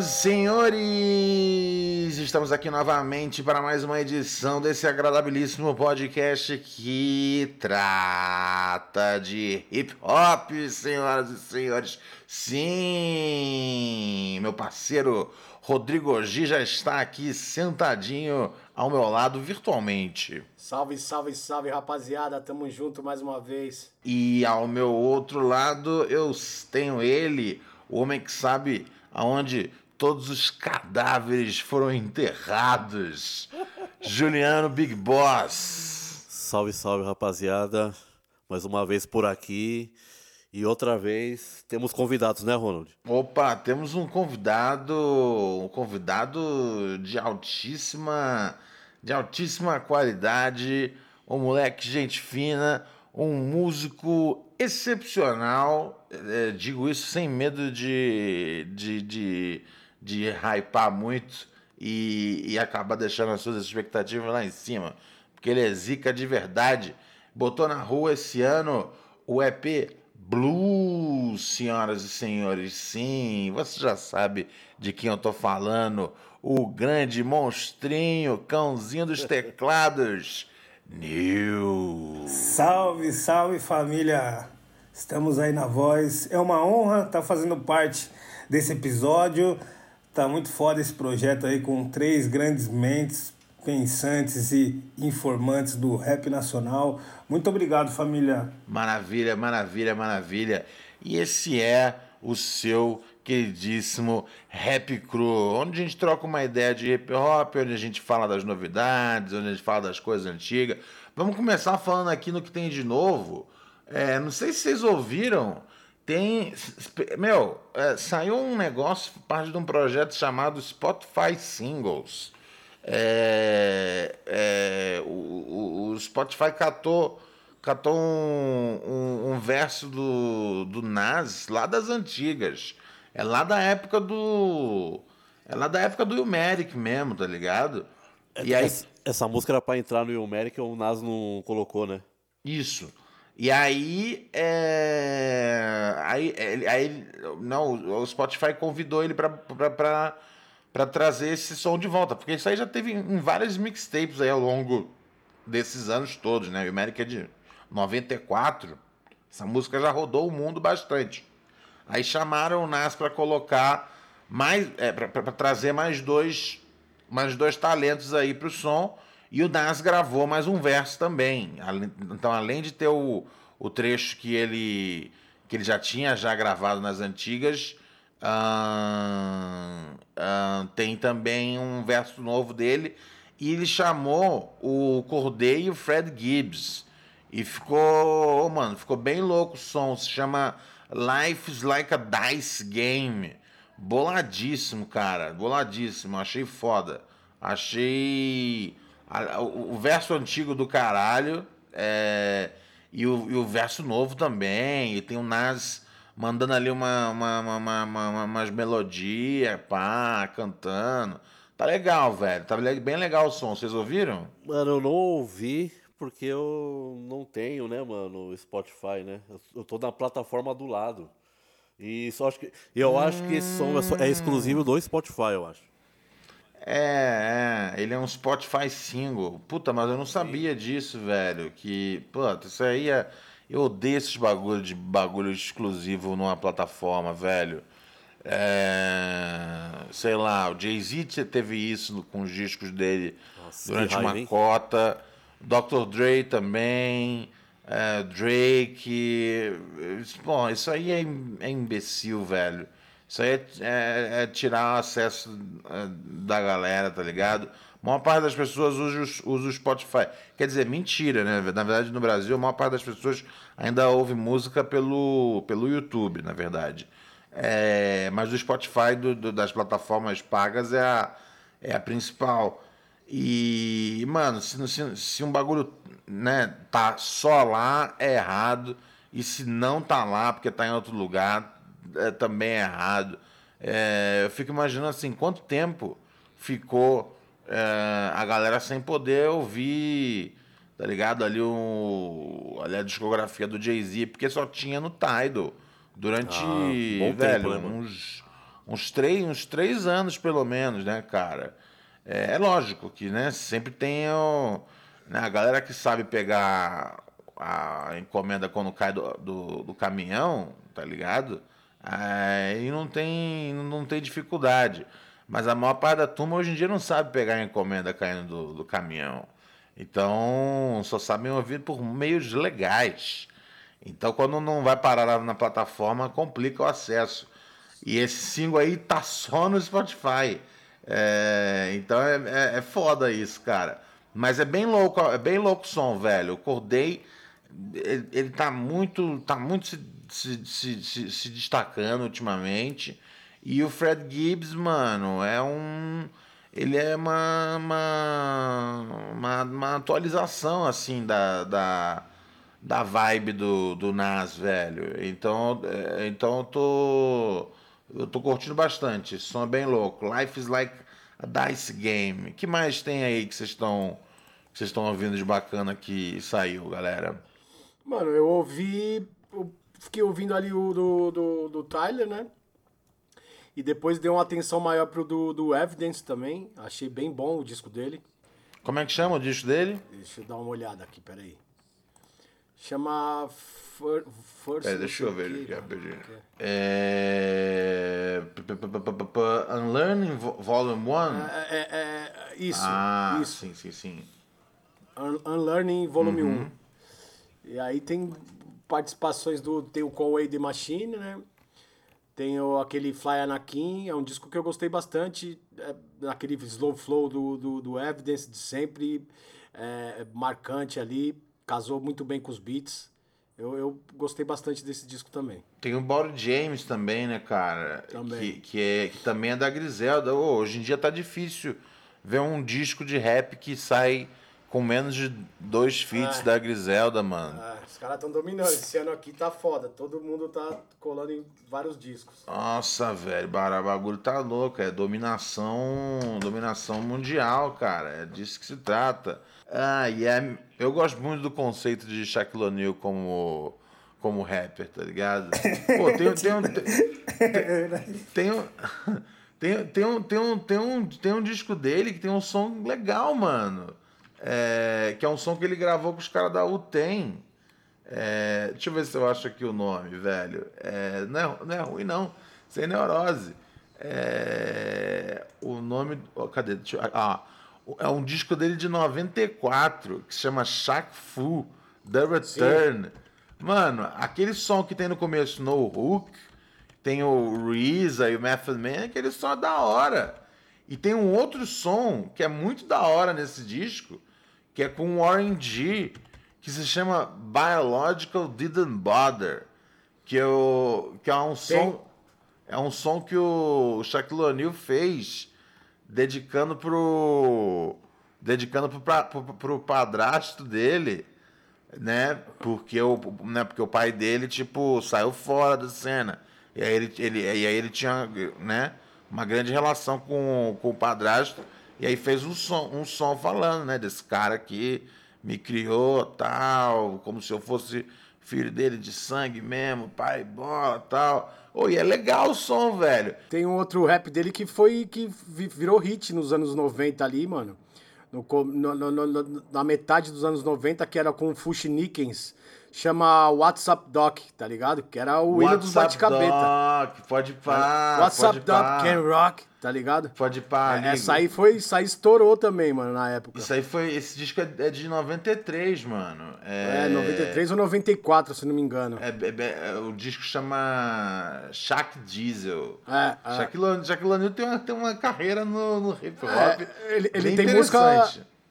Senhoras e senhores, estamos aqui novamente para mais uma edição desse agradabilíssimo podcast que trata de hip hop, senhoras e senhores. Sim, meu parceiro Rodrigo G já está aqui sentadinho ao meu lado virtualmente. Salve, salve, salve, rapaziada, tamo junto mais uma vez. E ao meu outro lado eu tenho ele, o homem que sabe aonde todos os cadáveres foram enterrados. Juliano Big Boss. Salve, salve, rapaziada. Mais uma vez por aqui. E outra vez temos convidados, né, Ronald? Opa, temos um convidado, um convidado de altíssima, de altíssima qualidade, um moleque gente fina, um músico excepcional, é, digo isso sem medo de, de, de, de hypar muito e, e acabar deixando as suas expectativas lá em cima, porque ele é zica de verdade. Botou na rua esse ano o EP Blues, senhoras e senhores. Sim, você já sabe de quem eu tô falando. O grande monstrinho, cãozinho dos teclados. New. Salve, salve família! Estamos aí na voz. É uma honra estar tá fazendo parte desse episódio. Tá muito foda esse projeto aí com três grandes mentes pensantes e informantes do rap nacional. Muito obrigado, família. Maravilha, maravilha, maravilha. E esse é o seu queridíssimo Rap Cru, onde a gente troca uma ideia de hip hop, onde a gente fala das novidades, onde a gente fala das coisas antigas. Vamos começar falando aqui no que tem de novo. É, não sei se vocês ouviram, tem. Meu, é, saiu um negócio, parte de um projeto chamado Spotify Singles. É, é, o, o, Spotify catou, catou um, um, um verso do, do Nas lá das antigas. É lá da época do. É lá da época do Ilmeric mesmo, tá ligado? É, e aí... essa, essa música era pra entrar no Ilmeric, o Nas não colocou, né? Isso. E aí, é... aí, aí, não, o Spotify convidou ele pra trazer esse som de volta, porque isso aí já teve em várias mixtapes aí ao longo desses anos todos, né? O América é de 94, essa música já rodou o mundo bastante. Aí chamaram o Nas para colocar mais, é, para trazer mais dois, mais dois talentos aí para o som. E o Nas gravou mais um verso também. Então, além de ter o, o trecho que ele, que ele já tinha já gravado nas antigas, tem também um verso novo dele. E ele chamou o Cordeiro Fred Gibbs. E ficou, oh, mano, ficou bem louco o som. Se chama Life is like a dice game. Boladíssimo, cara. Boladíssimo. Achei foda. Achei. O, o verso antigo do caralho. É... E, o, e o verso novo também. E tem o Nas mandando ali uma, uma, uma, uma umas melodias, pá, cantando. Tá legal, velho. Tá bem legal o som. Vocês ouviram? Mano, eu não ouvi, porque eu não tenho, né, mano, Spotify, né? Eu tô na plataforma do lado. E só acho que eu acho que esse som é, é exclusivo do Spotify, eu acho. É, é, ele é um Spotify single. Puta, mas eu não sabia disso, velho. Que, puta, isso aí é. Eu odeio esses bagulho de bagulho exclusivo numa plataforma, velho. É, sei lá, o Jay-Z teve isso com os discos dele Nossa, durante uma raiva, cota. Dr. Dre também, é, Drake. Bom, isso aí é, é imbecil, velho. Isso aí é, é, é tirar acesso é, da galera, tá ligado? A maior parte das pessoas usa, usa o Spotify. Quer dizer, mentira, né? Na verdade, no Brasil, a maior parte das pessoas ainda ouve música pelo, pelo YouTube, na verdade. É, mas o Spotify do, do, das plataformas pagas é a, é a principal. E, mano, se, se, se, um bagulho né, tá só lá, é errado. E se não tá lá, porque tá em outro lugar, é, também é errado. É, eu fico imaginando assim, quanto tempo ficou é, a galera sem poder ouvir, tá ligado? Ali, o, ali a discografia do Jay-Z, porque só tinha no Tidal. Durante, ah, velho, tempo, né, uns uns três, uns três anos pelo menos, né, cara? É, é lógico que, né, sempre tem o, né, a galera que sabe pegar a encomenda quando cai do, do, do caminhão, tá ligado? Aí não tem, não tem dificuldade. Mas a maior parte da turma hoje em dia não sabe pegar a encomenda caindo do, do caminhão. Então, só sabem ouvir por meios legais. Então, quando não vai parar na plataforma, complica o acesso. E esse single aí tá só no Spotify. É, então é, é, é, foda isso, cara. Mas é bem louco, é bem louco o som, velho. O Corday, ele, ele tá muito, tá muito se, se, se, se, destacando ultimamente. E o Fred Gibbs, mano, é um. Ele é uma, uma, uma, uma atualização, assim, da, da, da vibe do, do Nas, velho. Então, é, então eu tô eu tô curtindo bastante. Som é bem louco. Life is like a dice game. que mais tem aí que vocês estão vocês estão ouvindo de bacana que saiu, galera? Mano, eu ouvi. Fiquei ouvindo ali o do, do, do Tyler, né? E depois dei uma atenção maior pro do, do Evidence também. Achei bem bom o disco dele. Como é que chama o disco dele? Deixa eu dar uma olhada aqui, peraí. Chama First. É, deixa eu ver aqui, rapidinho. É... Unlearning Volume 1? É, é, é, isso. Ah, isso. sim, sim, sim. Unlearning Volume uhum. 1. E aí tem participações do. Tem o Conway The Machine, né? Tem o, aquele Fly Anakin, é um disco que eu gostei bastante. É, aquele slow flow do, do, do Evidence de sempre, é, marcante ali casou muito bem com os beats. Eu, eu gostei bastante desse disco também. Tem o Bob James também, né, cara? Também. Que, que, é, que também é da Griselda. Oh, hoje em dia tá difícil ver um disco de rap que sai com menos de dois feats é. da Griselda, mano. É, os caras estão dominando. Esse ano aqui tá foda. Todo mundo tá colando em vários discos. Nossa, velho, o bagulho tá louco. É dominação, dominação mundial, cara. É disso que se trata. Ah, e é, eu gosto muito do conceito de Shaquille O'Neal como, como rapper, tá ligado? Pô, tem, tem um. Tem, um. Tem, tem, um, tem, um, tem, um, tem um disco dele que tem um som legal, mano. É, que é um som que ele gravou com os caras da UTEM. É, deixa eu ver se eu acho aqui o nome, velho. É, não, é, não é ruim, não. Sem neurose. É, o nome. Oh, cadê? Deixa eu, ah, é um disco dele de 94 que se chama Shaq Fu The Return. Sim. Mano, aquele som que tem no começo no Hook, tem o Reza e o Method Man, aquele som é da hora. E tem um outro som que é muito da hora nesse disco, que é com o Warren G, que se chama Biological Didn't Bother, que é, o, que é um som é um som que o Shaquille O'Neal fez dedicando pro dedicando pro, pro, pro padrasto dele, né? Porque o, né? Porque o pai dele tipo saiu fora da cena. E aí ele, ele, e aí ele tinha, né, uma grande relação com, com o padrasto e aí fez um som, um som falando, né, desse cara que me criou, tal, como se eu fosse filho dele de sangue mesmo, pai, bola, tal. E é legal o som, velho. Tem um outro rap dele que foi que virou hit nos anos 90 ali, mano. No, no, no, na metade dos anos 90, que era com Nickens chama WhatsApp Doc, tá ligado? Que era o hino dos bate-cabeta. Pode pá. WhatsApp pode Doc, pá. Can Rock, tá ligado? Pode pá, é, Essa aí foi, essa aí estourou também, mano, na época. Isso aí foi, esse disco é, é de 93, mano. É, é 93 ou 94, se não me engano. É, é, é o disco chama Shaq Diesel. É, é. Shaquille O'Neal tem uma, tem uma carreira no, no hip hop. É, ele, ele tem música...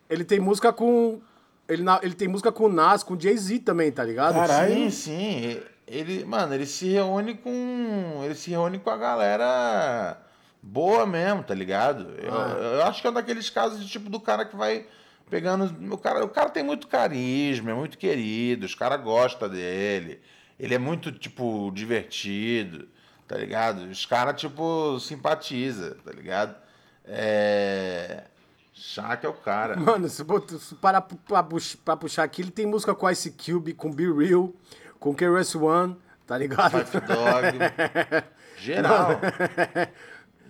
Ele tem música com ele, ele tem música com o Nas, com o Jay-Z também, tá ligado? Caralho. Sim, sim. Ele, mano, ele se reúne com. Ele se reúne com a galera boa mesmo, tá ligado? Eu, ah. eu acho que é um daqueles casos de tipo do cara que vai pegando. O cara, o cara tem muito carisma, é muito querido, os caras gostam dele. Ele é muito, tipo, divertido, tá ligado? Os caras, tipo, simpatiza, tá ligado? É. Shaq é o cara. Mano, se, se parar pra, pra, puxar aqui, ele tem música com Ice Cube, com Be Real, com KRS One, tá ligado? Five Dog. Geral.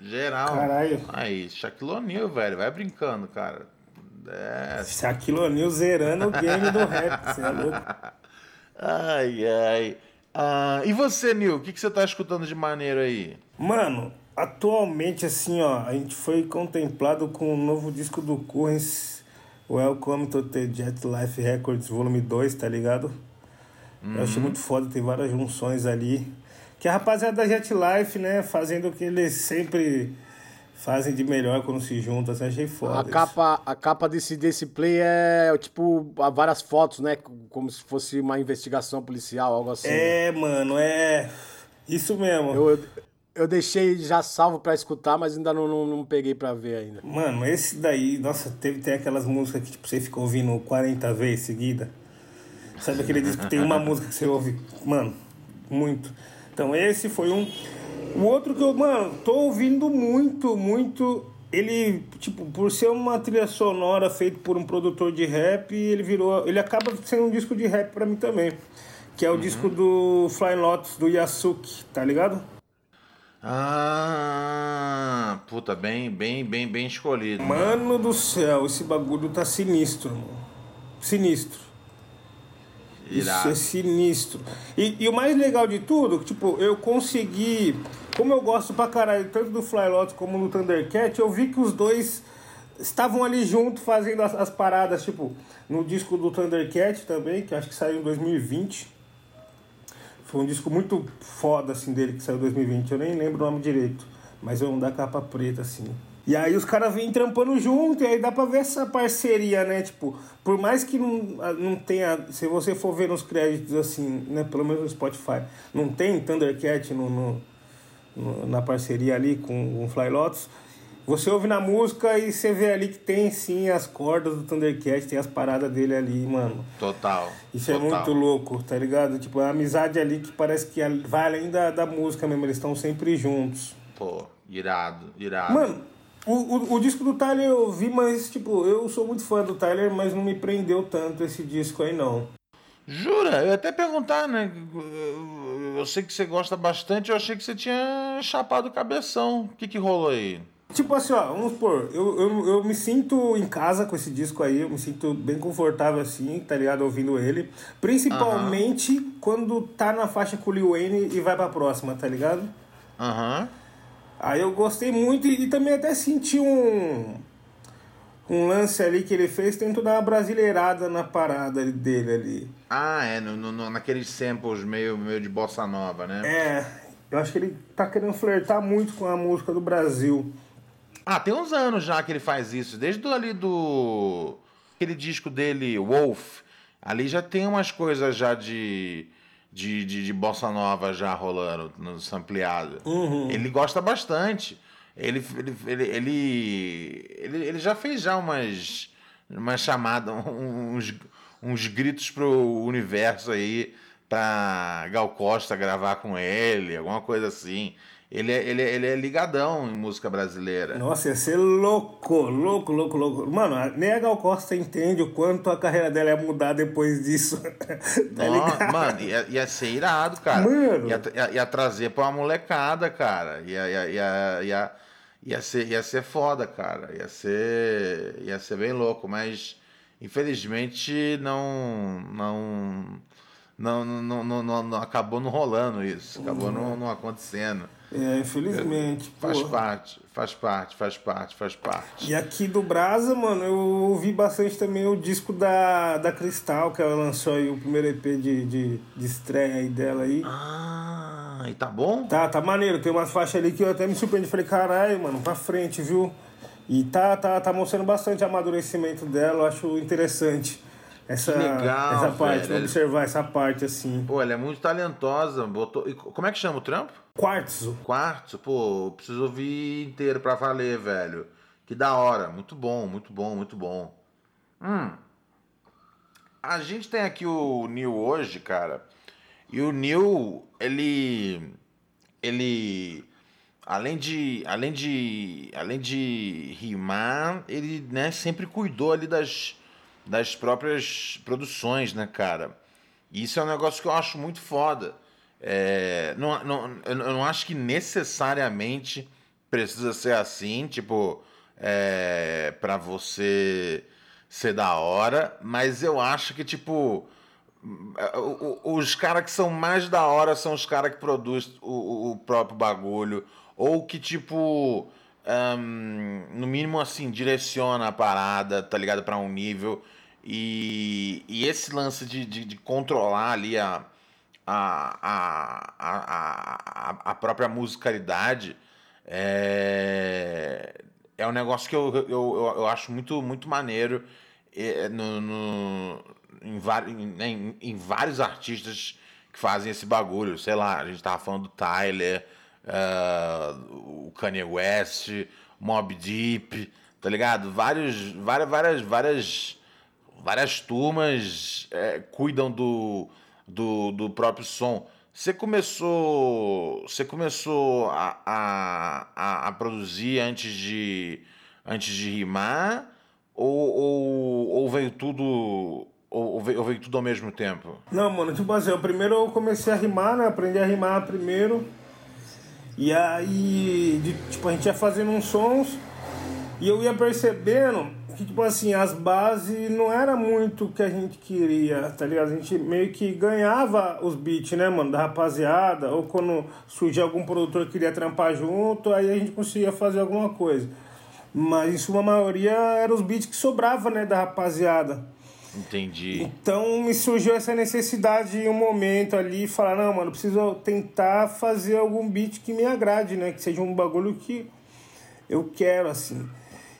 Geral. Caralho. Aí, Shaquille O'Neal, velho. Vai brincando, cara. É. Shaquille O'Neal zerando o game do rap. Você é louco? Ai, ai. Ah, e você, Nil? O que, que você tá escutando de maneiro aí? Mano, atualmente, assim, ó, a gente foi contemplado com o novo disco do Currens, Welcome to the Jet Life Records Volume 2, tá ligado? Eu achei muito foda, tem várias junções ali. Que a rapaziada da Jet Life, né, fazendo o que eles sempre fazem de melhor quando se juntam, assim, achei foda. A isso. capa, a capa desse, desse play é tipo várias fotos, né? Como se fosse uma investigação policial, algo assim. É, mano, é. Isso mesmo. Eu, eu, eu deixei já salvo pra escutar, mas ainda não, não, não peguei pra ver ainda. Mano, esse daí, nossa, teve tem aquelas músicas que tipo, você fica ouvindo 40 vezes seguida. Sabe aquele disco que tem uma música que você ouve, mano, muito. Então esse foi um. O outro que eu, mano, tô ouvindo muito, muito. Ele, tipo, por ser uma trilha sonora feita por um produtor de rap, ele virou. Ele acaba sendo um disco de rap pra mim também. Que é o disco do Flying Lotus, do Yasuki, tá ligado? Ah, puta, bem, bem, bem, bem escolhido. Mano do céu, esse bagulho tá sinistro, mano. Sinistro. Isso Irado. é sinistro. E, e o mais legal de tudo, tipo, eu consegui. Como eu gosto pra caralho, tanto do Fly Lotus como do Thundercat, eu vi que os dois estavam ali junto fazendo as, as paradas, tipo, no disco do Thundercat também, que acho que saiu em 2020. Foi um disco muito foda, assim, dele, que saiu em 2020. Eu nem lembro o nome direito, mas é um da capa preta, assim. E aí os caras vêm trampando junto, e aí dá pra ver essa parceria, né? Tipo, por mais que não, não tenha. Se você for ver nos créditos, assim, né? Pelo menos no Spotify, não tem Thundercat no, no, no- na parceria ali com o Fly Lotus. Você ouve na música e você vê ali que tem sim as cordas do Thundercat, tem as paradas dele ali, mano. Total. Isso é total. muito louco, tá ligado? Tipo, é uma amizade ali que parece que vai além da, da música mesmo, eles estão sempre juntos. Pô, irado, irado. Mano, o, o, o disco do Tyler eu vi, mas, tipo, eu sou muito fã do Tyler, mas não me prendeu tanto esse disco aí, não. Jura? Eu ia até perguntar, né? Eu sei que você gosta bastante, eu achei que você tinha chapado o cabeção. O que que rolou aí? Tipo assim, ó, vamos supor, eu, eu, eu me sinto em casa com esse disco aí, eu me sinto bem confortável assim, tá ligado? Ouvindo ele. Principalmente quando tá na faixa com o Lil Wayne e vai pra próxima, tá ligado? Aham. Aí eu gostei muito e, e também até senti um um lance ali que ele fez, tentou dar uma brasileirada na parada dele ali. Ah, é, no, no- naqueles samples meio, meio de bossa nova, né? É, eu acho que ele tá querendo flertar muito com a música do Brasil. Ah, tem uns anos já que ele faz isso. Desde do, ali do. Aquele disco dele, Wolf. Ali já tem umas coisas já de. De, de, de bossa nova já rolando no sampleado. Ele gosta bastante. Ele, ele, ele, ele, ele, ele já fez já umas, umas chamadas, uns, uns gritos pro universo aí pra Gal Costa gravar com ele, alguma coisa assim. Ele é, ele, é- ele é ligadão em música brasileira. Nossa, ia ser louco, louco, louco, louco. Mano, nem a Gal Costa entende o quanto a carreira dela ia mudar depois disso. tá ligado? mano, ia, ia ser irado, cara. Mano. Ia, ia, ia trazer pra uma molecada, cara. Ia, ia, ia, ia, ia, ser, ia ser foda, cara. Ia ser, ia ser bem louco, mas infelizmente não. Não. Não, não, não, não, não- acabou não rolando isso, acabou não, não acontecendo. É, infelizmente. Faz pô. parte, faz parte, faz parte, faz parte. E aqui do Brasa, mano, eu ouvi bastante também o disco da, da Cristal, que ela lançou aí, o primeiro EP de, de, de estreia aí dela aí. Ah, e tá bom? Tá, tá maneiro. Tem umas faixas ali que eu até me surpreendi. Falei, caralho, mano, pra frente, viu? E tá, tá, tá mostrando bastante amadurecimento dela, eu acho interessante. Essa, Que legal, essa parte, velho. observar essa parte assim. Pô, ela é muito talentosa. Botou... e como é que chama o trampo? Quartzo. Quartzo, pô, preciso ouvir inteiro pra valer, velho. Que da hora. Muito bom, muito bom, muito bom. Hum. A gente tem aqui o Neil hoje, cara. E o Neil, ele. Ele. Além de, além de, além de rimar, ele né, sempre cuidou ali das, das próprias produções, né, cara? Isso é um negócio que eu acho muito foda. É, não, não, eu não acho que necessariamente precisa ser assim, tipo, é, para você ser da hora, mas eu acho que, tipo, os caras que são mais da hora são os caras que produzem o, o, próprio bagulho, ou que, tipo, um, no mínimo, assim, direciona a parada, tá ligado, para um nível. E, e esse lance de, de, de controlar ali a a, a, a, a própria musicalidade é, é um negócio que eu, eu, eu, eu acho muito, muito maneiro é, no, no, em, em, em, vários artistas que fazem esse bagulho. Sei lá, a gente tava falando do Tyler, uh, o Kanye West, Mob Deep, tá ligado? Vários, várias, várias, várias, várias turmas é, cuidam do do, do próprio som. Você começou, você começou a, a, a, produzir antes de, antes de rimar ou, ou, ou veio tudo ou veio, ou veio, tudo ao mesmo tempo? Não, mano, tipo assim, eu primeiro eu comecei a rimar, né? Aprendi a rimar primeiro. E aí, de, tipo, a gente ia fazendo uns sons e eu ia percebendo que, tipo assim, as bases não era muito o que a gente queria, tá ligado? A gente meio que ganhava os beats, né, mano, da rapaziada, ou quando surgia algum produtor que queria trampar junto, aí a gente conseguia fazer alguma coisa. Mas em sua maioria eram os beats que sobrava, né, da rapaziada. Entendi. Então me surgiu essa necessidade em um momento ali, falar, não, mano, preciso tentar fazer algum beat que me agrade, né, que seja um bagulho que eu quero, assim.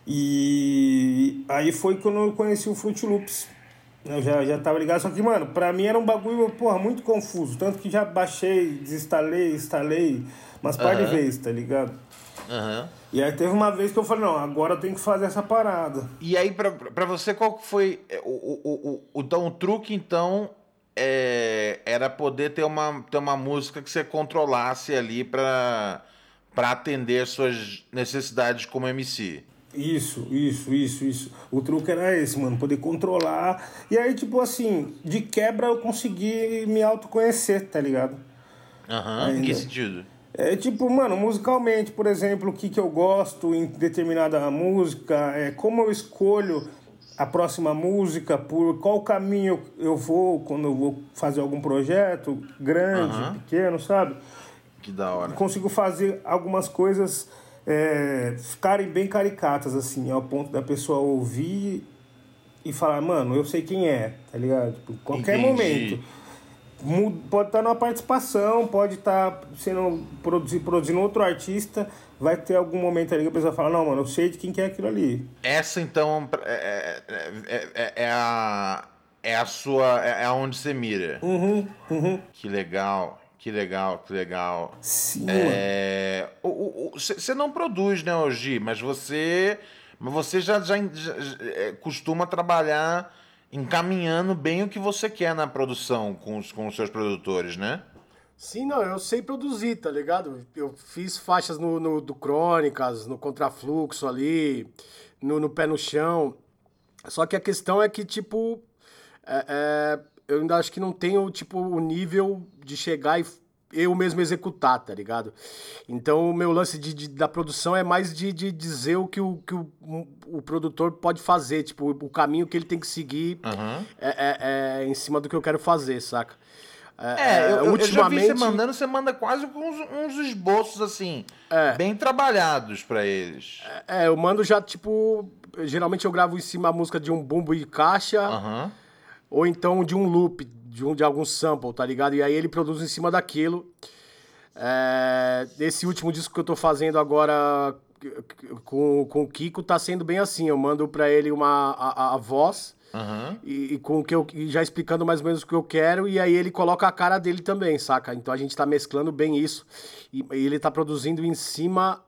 E aí foi quando eu conheci o Fruit Loops. Eu já, já tava ligado, só que, mano, pra mim era um bagulho, porra, muito confuso. Tanto que já baixei, desinstalei, instalei umas par de vezes, tá ligado? Uhum. E aí teve uma vez que eu falei, não, agora eu tenho que fazer essa parada. E aí, pra, pra você, qual foi é, o, o, o, o, então, o truque, então, é, era poder ter uma, ter uma música que você controlasse ali pra, pra atender suas necessidades como MC. Isso, isso, isso, isso. O truque era esse, mano, poder controlar. E aí, tipo assim, de quebra eu consegui me autoconhecer, tá ligado? Aham, uhum, em que sentido? É tipo, mano, musicalmente, por exemplo, o que, que eu gosto em determinada música, é como eu escolho a próxima música, por qual caminho eu vou quando eu vou fazer algum projeto, grande, uhum. pequeno, sabe? Que da hora. Consigo fazer algumas coisas é, ficarem bem caricatas, assim, ao ponto da pessoa ouvir e falar, mano, eu sei quem é, tá ligado? Tipo, qualquer Entendi. momento. Pode estar numa participação, pode estar sendo produzido, produzindo outro artista, vai ter algum momento ali que a pessoa fala, não, mano, eu sei de quem que é aquilo ali. Essa então é, é, é, é a. É a sua. É aonde você mira. Uhum, uhum. Que legal. Que legal, que legal. Sim. Você é, não produz, né, hoje, mas você, mas você já, já, já, é, costuma trabalhar encaminhando bem o que você quer na produção com os, com os seus produtores, né? Sim, não, eu sei produzir, tá ligado? Eu fiz faixas no, no do Crônicas, no Contrafluxo ali, no, no Pé no Chão. Só que a questão é que, tipo, é, é eu ainda acho que não tenho, tipo, o nível de chegar e eu mesmo executar, tá ligado? Então, o meu lance de, de da produção é mais de, de dizer o que, o, que o, o produtor pode fazer, tipo, o caminho que ele tem que seguir uhum. é, é, é, em cima do que eu quero fazer, saca? É, é eu, ultimamente... eu já vi você mandando, você manda quase uns, uns esboços, assim, é. bem trabalhados para eles. É, é, eu mando já, tipo, geralmente eu gravo em cima a música de um bumbo e caixa, uhum. Ou então de um loop, de, um, de algum sample, tá ligado? E aí ele produz em cima daquilo. É, esse último disco que eu tô fazendo agora com, com o Kiko tá sendo bem assim. Eu mando pra ele uma, a, a voz uhum. e, e, com o que eu, já explicando mais ou menos o que eu quero, e aí ele coloca a cara dele também, saca? Então a gente tá mesclando bem isso. E, e ele tá produzindo em cima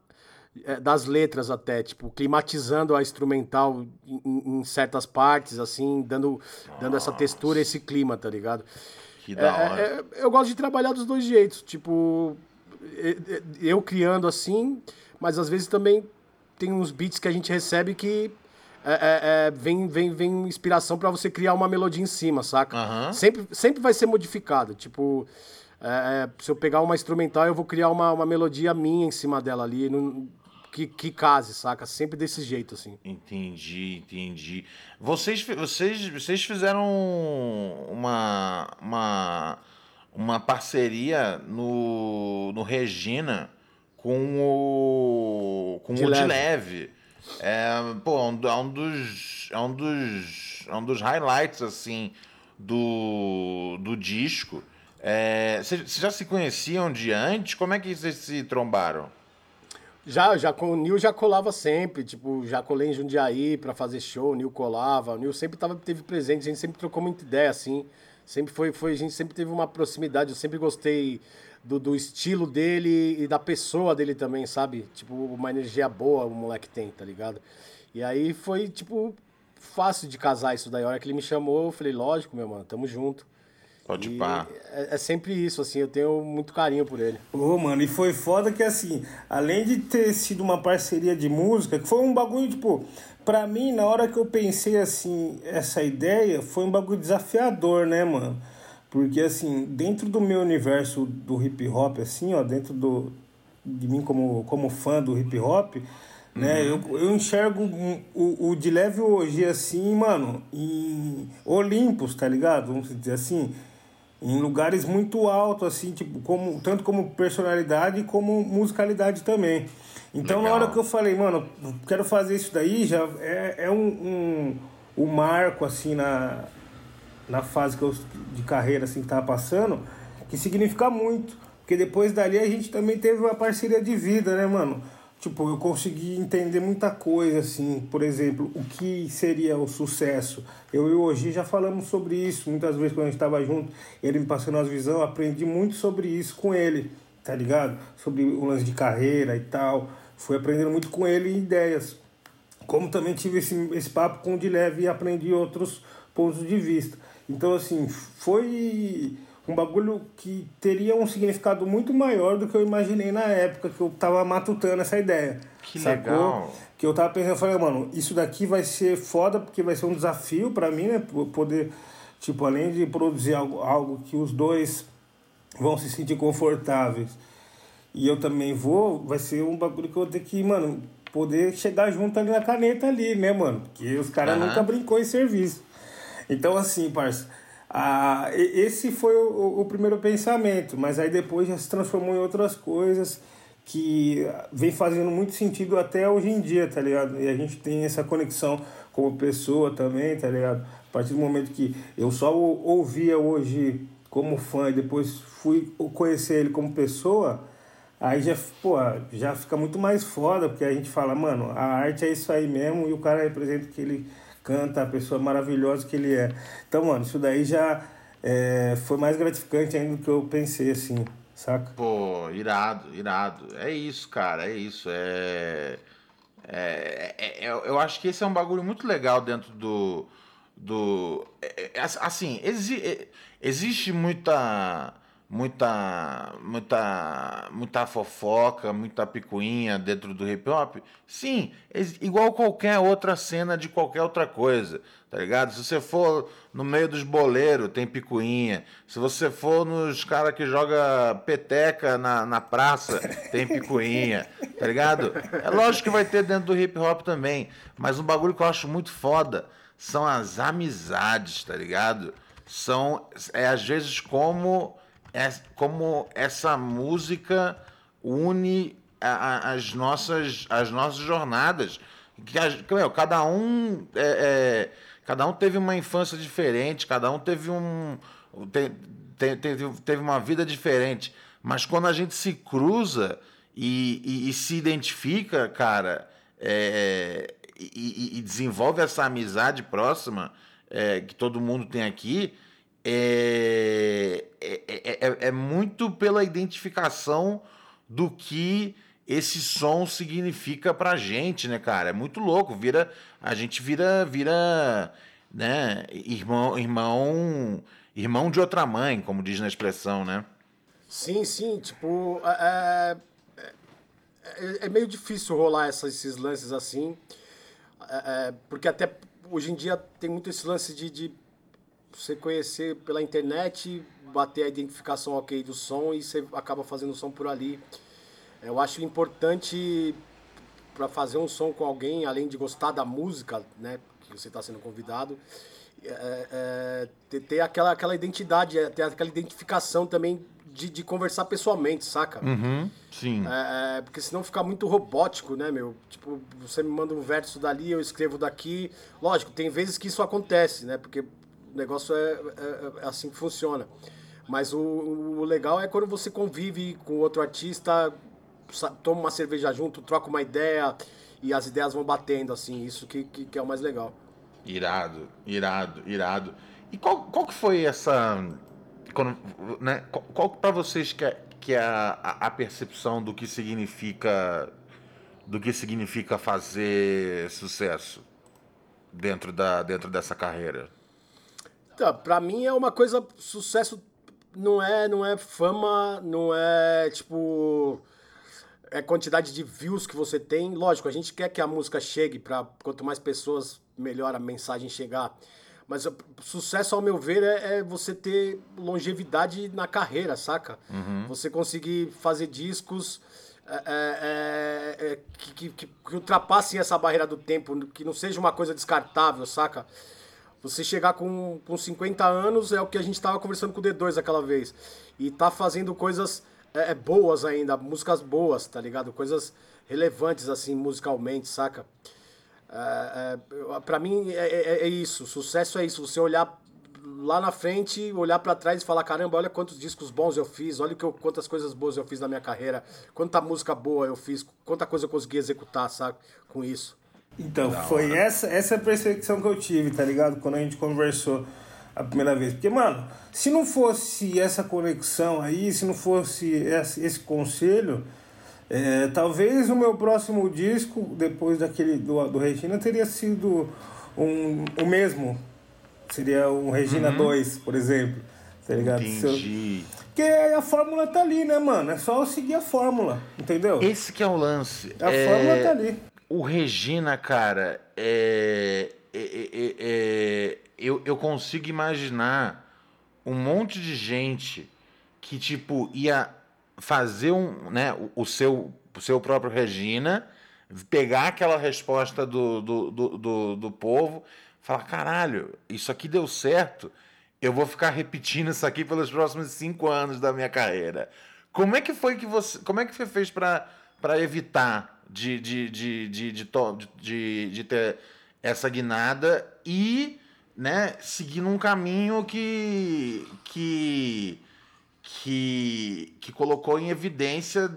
das letras até, tipo, climatizando a instrumental em, em certas partes, assim, dando, dando essa textura, esse clima, tá ligado? Que da é, hora. É, eu gosto de trabalhar dos dois jeitos, tipo, eu criando assim, mas às vezes também tem uns beats que a gente recebe que é, é, é, vem, vem, vem inspiração para você criar uma melodia em cima, saca? Uhum. Sempre, sempre vai ser modificado. Tipo, é, é, se eu pegar uma instrumental, eu vou criar uma, uma melodia minha em cima dela ali, que, que case, saca? Sempre desse jeito, assim. Entendi, entendi. Vocês, vocês, vocês fizeram uma, uma, uma parceria no, no Regina com o, com de o leve. de leve. É, pô, é um, é um dos, é um dos, é um dos highlights, assim, do, do disco. É, vocês já se conheciam de antes? Como é que vocês se trombaram? Já, já com o Nil já colava sempre, tipo, já colei em Jundiaí para fazer show, o Nil colava, o Nil sempre tava, teve presente, a gente sempre trocou muita ideia, assim, sempre foi, foi, a gente sempre teve uma proximidade, eu sempre gostei do, do estilo dele e da pessoa dele também, sabe? Tipo, uma energia boa o moleque tem, tá ligado? E aí foi, tipo, fácil de casar isso daí, a hora que ele me chamou, eu falei, lógico, meu mano, tamo junto. Pode pá. É, é, sempre isso, assim, eu tenho muito carinho por ele. Ô, mano, e foi foda que, assim, além de ter sido uma parceria de música, que foi um bagulho, tipo, pra mim, na hora que eu pensei, assim, essa ideia, foi um bagulho desafiador, né, mano? Porque, assim, dentro do meu universo do hip hop, assim, ó, dentro do, de mim como, como fã do hip hop, né? Uhum. Eu, eu enxergo o, o de leve hoje, assim, mano, em Olimpos, tá ligado? Vamos dizer assim em lugares muito altos, assim, tipo, como, tanto como personalidade como musicalidade também. Então, Legal. na hora que eu falei, mano, quero fazer isso daí, já é, é um, um, um marco, assim, na, na fase que eu, de carreira, assim, que tava passando, que significa muito. Porque depois dali a gente também teve uma parceria de vida, né, mano? Tipo, eu consegui entender muita coisa, assim, por exemplo, o que seria o sucesso. Eu e o Oji já falamos sobre isso muitas vezes quando a gente estava junto, ele me passando as visões, aprendi muito sobre isso com ele, tá ligado? Sobre o lance de carreira e tal. Fui aprendendo muito com ele ideias. Como também tive esse, esse papo com o de leve e aprendi outros pontos de vista. Então, assim, foi um bagulho que teria um significado muito maior do que eu imaginei na época que eu tava matutando essa ideia. Que sacou? legal. Que eu tava pensando, eu falei, mano, isso daqui vai ser foda porque vai ser um desafio para mim, né? Poder, tipo, além de produzir algo, algo que os dois vão se sentir confortáveis e eu também vou, vai ser um bagulho que eu vou ter que, mano, poder chegar junto ali na caneta ali, né, mano? Porque os caras uhum. nunca brincou em serviço. Então, assim, parça ah, esse foi o, o, primeiro pensamento, mas aí depois já se transformou em outras coisas que vem fazendo muito sentido até hoje em dia, tá ligado? E a gente tem essa conexão como pessoa também, tá ligado? A partir do momento que eu só ouvia hoje como fã e depois fui conhecer ele como pessoa, aí já, pô, já fica muito mais foda, porque a gente fala, mano, a arte é isso aí mesmo e o cara representa que ele canta, a pessoa maravilhosa que ele é. Então, mano, isso daí já é, foi mais gratificante ainda do que eu pensei, assim, saca? Pô, irado, irado. É isso, cara, é isso. É, é, é, é eu acho que esse é um bagulho muito legal dentro do. do é, é, assim, exi, existe muita muita muita muita fofoca, muita picuinha dentro do hip hop? Sim, igual qualquer outra cena de qualquer outra coisa, tá ligado? Se você for no meio dos boleiros, tem picuinha. Se você for nos caras que joga peteca na, na praça, tem picuinha, tá ligado? É lógico que vai ter dentro do hip hop também, mas um bagulho que eu acho muito foda são as amizades, tá ligado? São é às vezes como é como essa música une a, a, as, nossas, as nossas jornadas. Que, meu, cada um é, é, cada um teve uma infância diferente, cada um teve um te, te, teve, teve uma vida diferente. Mas quando a gente se cruza e, e, e se identifica, cara, é, e, e, desenvolve essa amizade próxima é, que todo mundo tem aqui, é, é, é, é, muito pela identificação do que esse som significa pra gente, né, cara? É muito louco, vira a gente vira vira, né, irmão, irmão, irmão de outra mãe, como diz na expressão, né? Sim, sim, tipo, é, é, é meio difícil rolar essas, esses lances assim, é, porque até hoje em dia tem muito esse lance de, de você conhecer pela internet, bater a identificação ok do som e você acaba fazendo o som por ali. Eu acho importante para fazer um som com alguém, além de gostar da música, né, que você está sendo convidado, é, é, ter, ter, aquela, aquela identidade, é, ter aquela identificação também de, de conversar pessoalmente, saca? Uhum, sim. É, é, porque senão fica muito robótico, né, meu? Tipo, você me manda um verso dali, eu escrevo daqui. Lógico, tem vezes que isso acontece, né? Porque o negócio é, é, é assim que funciona. Mas o, o, legal é quando você convive com outro artista, toma uma cerveja junto, troca uma ideia e as ideias vão batendo, assim. Isso que, que, que é o mais legal. Irado, irado, irado. E qual, qual que foi essa quando, né, qual, qual para vocês que é, que é a, a, percepção do que significa do que significa fazer sucesso dentro da dentro dessa carreira? Tá, para mim é uma coisa sucesso não é não é fama, não é tipo é quantidade de views que você tem. Lógico, a gente quer que a música chegue para quanto mais pessoas melhor a mensagem chegar. Mas sucesso, ao meu ver, é, é, você ter longevidade na carreira, saca? Uhum. Você conseguir fazer discos é, é, é, é que, que, que, ultrapassem essa barreira do tempo, que não seja uma coisa descartável, saca? Você chegar com, com 50 anos é o que a gente estava conversando com o D2 aquela vez. E tá fazendo coisas é, boas ainda, músicas boas, tá ligado? Coisas relevantes, assim, musicalmente, saca? É, é, para mim é, é, é, isso, sucesso é isso, você olhar lá na frente, olhar para trás e falar, caramba, olha quantos discos bons eu fiz, olha que eu, quantas coisas boas eu fiz na minha carreira, quanta música boa eu fiz, quanta coisa eu consegui executar, sabe, com isso. Então, foi essa, essa percepção que eu tive, tá ligado? Quando a gente conversou a primeira vez. Porque, mano, se não fosse essa conexão aí, se não fosse esse, esse conselho, é, talvez o meu próximo disco, depois daquele do, do Regina, teria sido um, o mesmo. Seria um Regina uhum. 2, por exemplo. Tá ligado? Entendi. Porque a fórmula tá ali, né, mano? É só eu seguir a fórmula, entendeu? Esse que é o lance. A é... fórmula tá ali. O Regina, cara, é... é, é, é... Eu, eu consigo imaginar um monte de gente que, tipo, ia fazer um, né, o, o seu, o seu próprio Regina, pegar aquela resposta do, do, do, do, do povo, falar, caralho, isso aqui deu certo, eu vou ficar repetindo isso aqui pelos próximos cinco anos da minha carreira. Como é que foi que você. Como é que você fez para evitar de, de, de, de, de, de, de ter essa guinada e né, seguir num caminho que. que que, que colocou em evidência,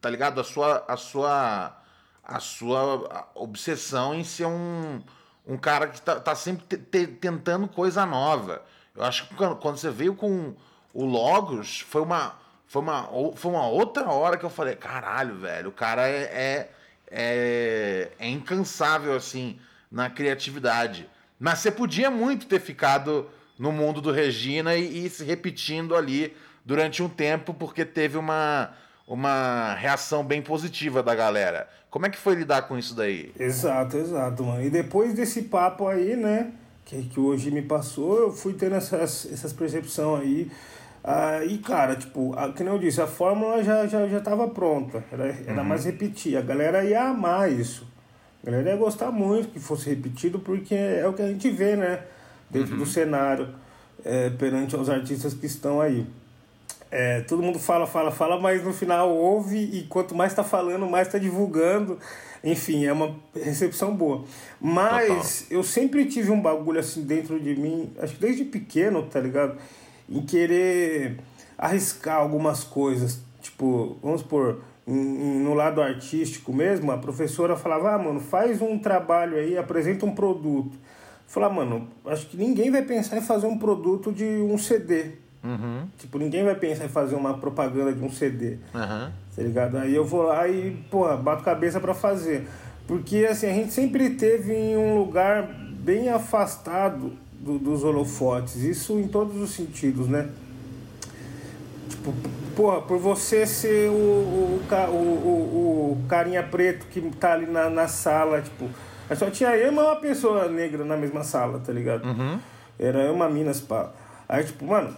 tá ligado? A sua, a sua, a sua obsessão em ser um, um cara que tá, tá sempre te, te, tentando coisa nova. Eu acho que quando, quando você veio com o Logos, foi uma, foi, uma, foi uma outra hora que eu falei, caralho, velho, o cara é, é, é, é incansável, assim, na criatividade. Mas você podia muito ter ficado no mundo do Regina e, e se repetindo ali durante um tempo, porque teve uma, uma reação bem positiva da galera. Como é que foi lidar com isso daí? Exato, exato, mano. E depois desse papo aí, né, que, que hoje me passou, eu fui tendo essas, essas percepções aí. Ah, e, cara, tipo, a, que nem eu disse, a fórmula já, já, já tava pronta. Era, era uhum. mais repetir. A galera ia amar isso. A galera ia gostar muito que fosse repetido, porque é o que a gente vê, né? Dentro uhum. do cenário, é, perante os artistas que estão aí. É, todo mundo fala, fala, fala, mas no final ouve e quanto mais está falando, mais está divulgando. Enfim, é uma recepção boa. Mas Total. eu sempre tive um bagulho assim dentro de mim, acho que desde pequeno, tá ligado? Em querer arriscar algumas coisas. Tipo, vamos supor, no lado artístico mesmo, a professora falava: ah, mano, faz um trabalho aí, apresenta um produto. Falar, mano, acho que ninguém vai pensar em fazer um produto de um CD Uhum. Tipo, ninguém vai pensar em fazer uma propaganda de um CD. Uhum. Tá ligado? Aí eu vou lá e, porra, bato cabeça para fazer. Porque, assim, a gente sempre teve em um lugar bem afastado do, dos holofotes. Isso em todos os sentidos, né? Tipo, porra, por você ser o, o, o, o, carinha preto que tá ali na, na sala, tipo... Só tinha eu e uma pessoa negra na mesma sala, tá ligado? Uhum. Era eu uma minas, pá. Aí, tipo, mano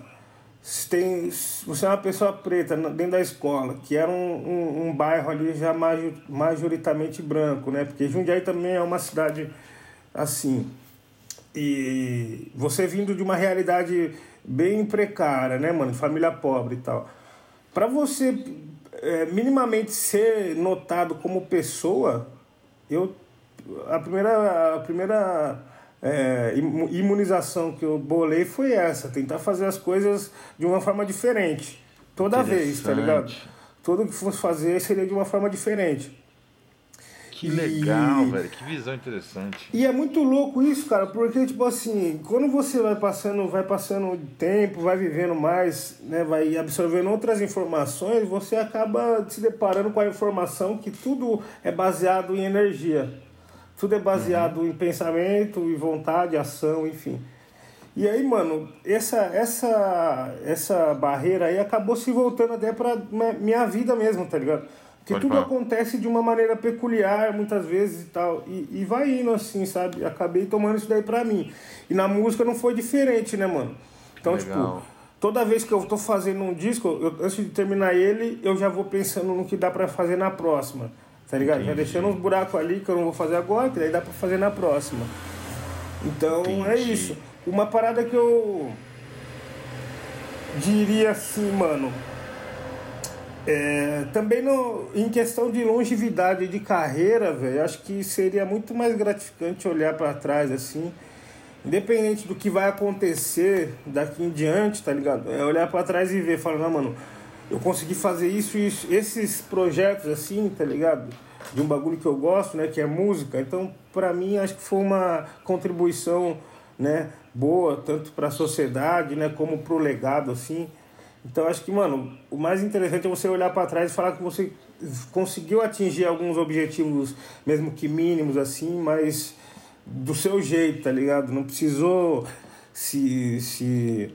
tem, você é uma pessoa preta dentro da escola, que era um, um, um bairro ali já majoritariamente branco, né? Porque Jundiaí também é uma cidade assim. E você vindo de uma realidade bem precária, né, mano? Família pobre e tal. Para você é, minimamente ser notado como pessoa, eu a primeira a primeira é, imunização que eu bolei foi essa, tentar fazer as coisas de uma forma diferente. Toda vez, tá ligado? Tudo que fosse fazer seria de uma forma diferente. Que legal, e... velho. Que visão interessante. E é muito louco isso, cara, porque, tipo assim, quando você vai passando, vai passando tempo, vai vivendo mais, né, vai absorvendo outras informações, você acaba se deparando com a informação que tudo é baseado em energia. Tudo é baseado uhum. em pensamento e vontade, ação, enfim. E aí, mano, essa, essa, essa barreira aí acabou se voltando até pra minha vida mesmo, tá ligado? Porque Pode tudo falar. acontece de uma maneira peculiar, muitas vezes e tal. E, e vai indo assim, sabe? Acabei tomando isso daí pra mim. E na música não foi diferente, né, mano? Então, Legal. tipo, toda vez que eu tô fazendo um disco, eu, antes de terminar ele, eu já vou pensando no que dá pra fazer na próxima. Tá ligado? Entendi. Já deixando uns buracos ali que eu não vou fazer agora, que daí dá pra fazer na próxima. Então é Entendi. é isso. Uma parada que eu diria assim, mano. É, também no, em questão de longevidade de carreira, velho, acho que seria muito mais gratificante olhar para trás assim, independente do que vai acontecer daqui em diante, tá ligado? É olhar para trás e ver, falar, não, mano, eu consegui fazer isso e esses projetos assim, tá ligado? De um bagulho que eu gosto, né, que é música. Então, para mim, acho que foi uma contribuição, né, boa, tanto para a sociedade, né, como pro legado assim. Então, acho que, mano, o mais interessante é você olhar para trás e falar que você conseguiu atingir alguns objetivos, mesmo que mínimos assim, mas do seu jeito, tá ligado? Não precisou se, se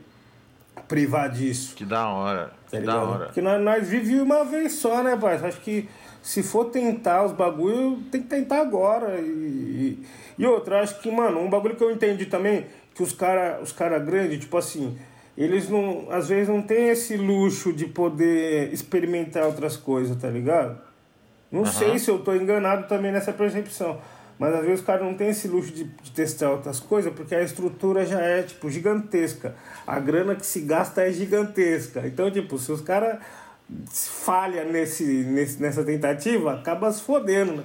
privar disso. Que da hora. Tá que da hora. Porque nós, nós vivemos uma vez só, né, pai? Acho que se for tentar os bagulho, tem que tentar agora. E, e outra, acho que, mano, um bagulho que eu entendi também, que os cara, os cara grandes, tipo assim, eles não, às vezes não tem esse luxo de poder experimentar outras coisas, tá ligado? Não uhum. sei se eu tô enganado também nessa percepção. Mas às vezes o cara não tem esse luxo de, de, testar outras coisas porque a estrutura já é, tipo, gigantesca. A grana que se gasta é gigantesca. Então, tipo, se os caras falha nesse, nesse, nessa tentativa, acaba se fodendo, né?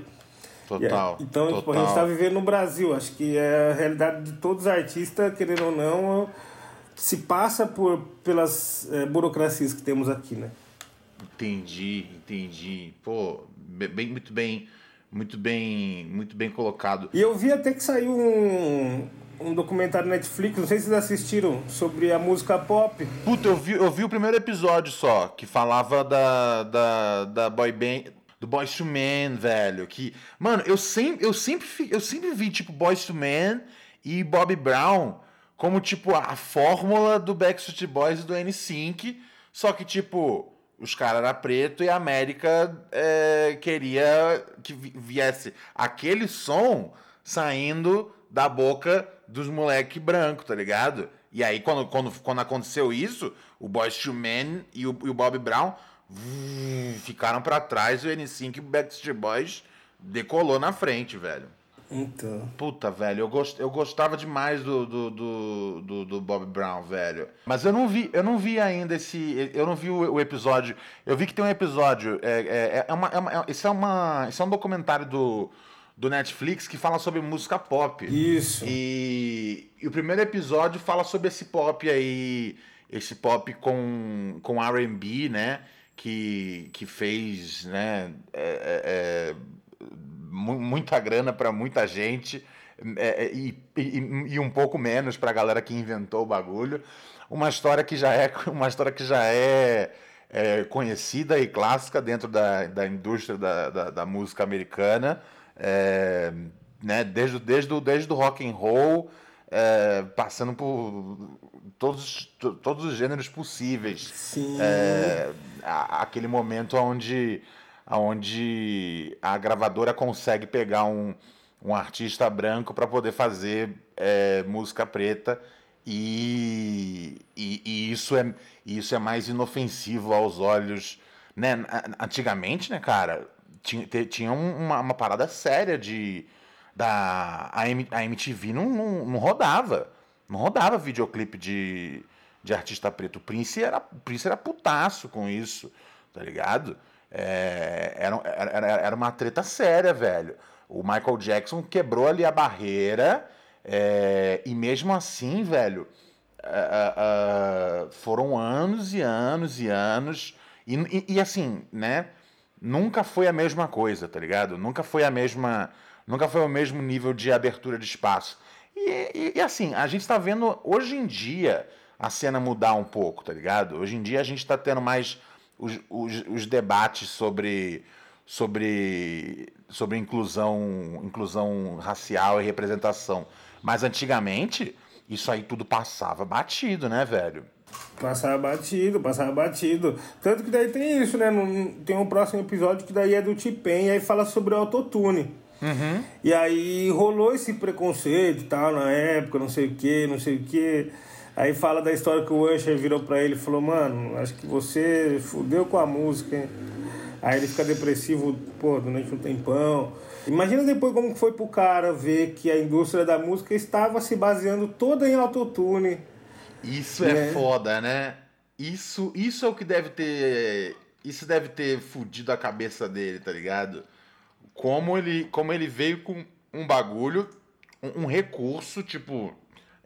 Total. É, então, total. Tipo, a gente está vivendo no Brasil. Acho que é a realidade de todos os artistas, querendo ou não, se passa por, pelas é, burocracias que temos aqui, né? Entendi, entendi. Pô, bem, muito bem muito bem, muito bem colocado. E eu vi até que saiu um, um documentário Netflix, não sei se vocês assistiram, sobre a música pop. Puta, eu vi, eu vi o primeiro episódio só, que falava da, da, da boy band, do Boys to Men, velho, que, mano, eu sempre, eu sempre, eu sempre vi, tipo, Boys to Men e Bobby Brown como, tipo, a fórmula do Backstreet Boys e do N-Sync, só que, tipo, os caras eram preto e a América é, queria que viesse aquele som saindo da boca dos moleque branco, tá ligado? E aí, quando, quando, quando aconteceu isso, o Boys to Men e o, e o Bob Brown ficaram para trás e o N5 e o Backstreet Boys decolou na frente, velho. Então. Puta, velho, eu, gost, eu gostava demais do, do, do, do, do Bob Brown, velho. Mas eu não vi, eu não vi ainda esse. Eu não vi o, o episódio. Eu vi que tem um episódio. É, é, é uma, é uma, isso, é uma, isso é um documentário do, do Netflix que fala sobre música pop. Isso. E, e o primeiro episódio fala sobre esse pop aí. Esse pop com, com RB, né? Que, que fez, né? É, é, é muita grana para muita gente é, é, e, e, e, um pouco menos para a galera que inventou o bagulho. Uma história que já é uma história que já é, é conhecida e clássica dentro da, da indústria da, da, da música americana, é, né? Desde, desde, o, desde o rock and roll, é, passando por todos, todos os gêneros possíveis. Sim. É, aquele momento onde onde a gravadora consegue pegar um, um artista branco para poder fazer é, música preta E, e, e, isso, é, isso é mais inofensivo aos olhos. Né? Antigamente, né, cara, tinha, tinha uma, uma parada séria de. Da, a, M, a MTV não, não, não rodava. Não rodava videoclipe de, de artista preto. O Prince era, o Prince era putaço com isso, tá ligado? É, era, era, era uma treta séria, velho. O Michael Jackson quebrou ali a barreira é, e mesmo assim, velho, uh, uh, foram anos e anos e anos. E, e, e, assim, né? Nunca foi a mesma coisa, tá ligado? Nunca foi a mesma. Nunca foi o mesmo nível de abertura de espaço. E, e assim, a gente tá vendo hoje em dia a cena mudar um pouco, tá ligado? Hoje em dia a gente tá tendo mais os, os, os debates sobre sobre, sobre inclusão, inclusão racial e representação. Mas antigamente, isso aí tudo passava batido, né, velho? Passava batido, passava batido. Tanto que daí tem isso, né? Tem um próximo episódio que daí é do Tipen, e aí fala sobre autotune. Uhum. E aí rolou esse preconceito e tal na época, não sei o que, não sei o que. Aí fala da história que o Usher virou pra ele e falou, mano, acho que você fudeu com a música, hein? Aí ele fica depressivo, pô, durante um tempão. Imagina depois como foi pro cara ver que a indústria da música estava se baseando toda em autotune. Isso é né? é foda, né? Isso, isso é o que deve ter. Isso deve ter fudido a cabeça dele, tá ligado? Como ele, como ele veio com um bagulho, um, um recurso, tipo,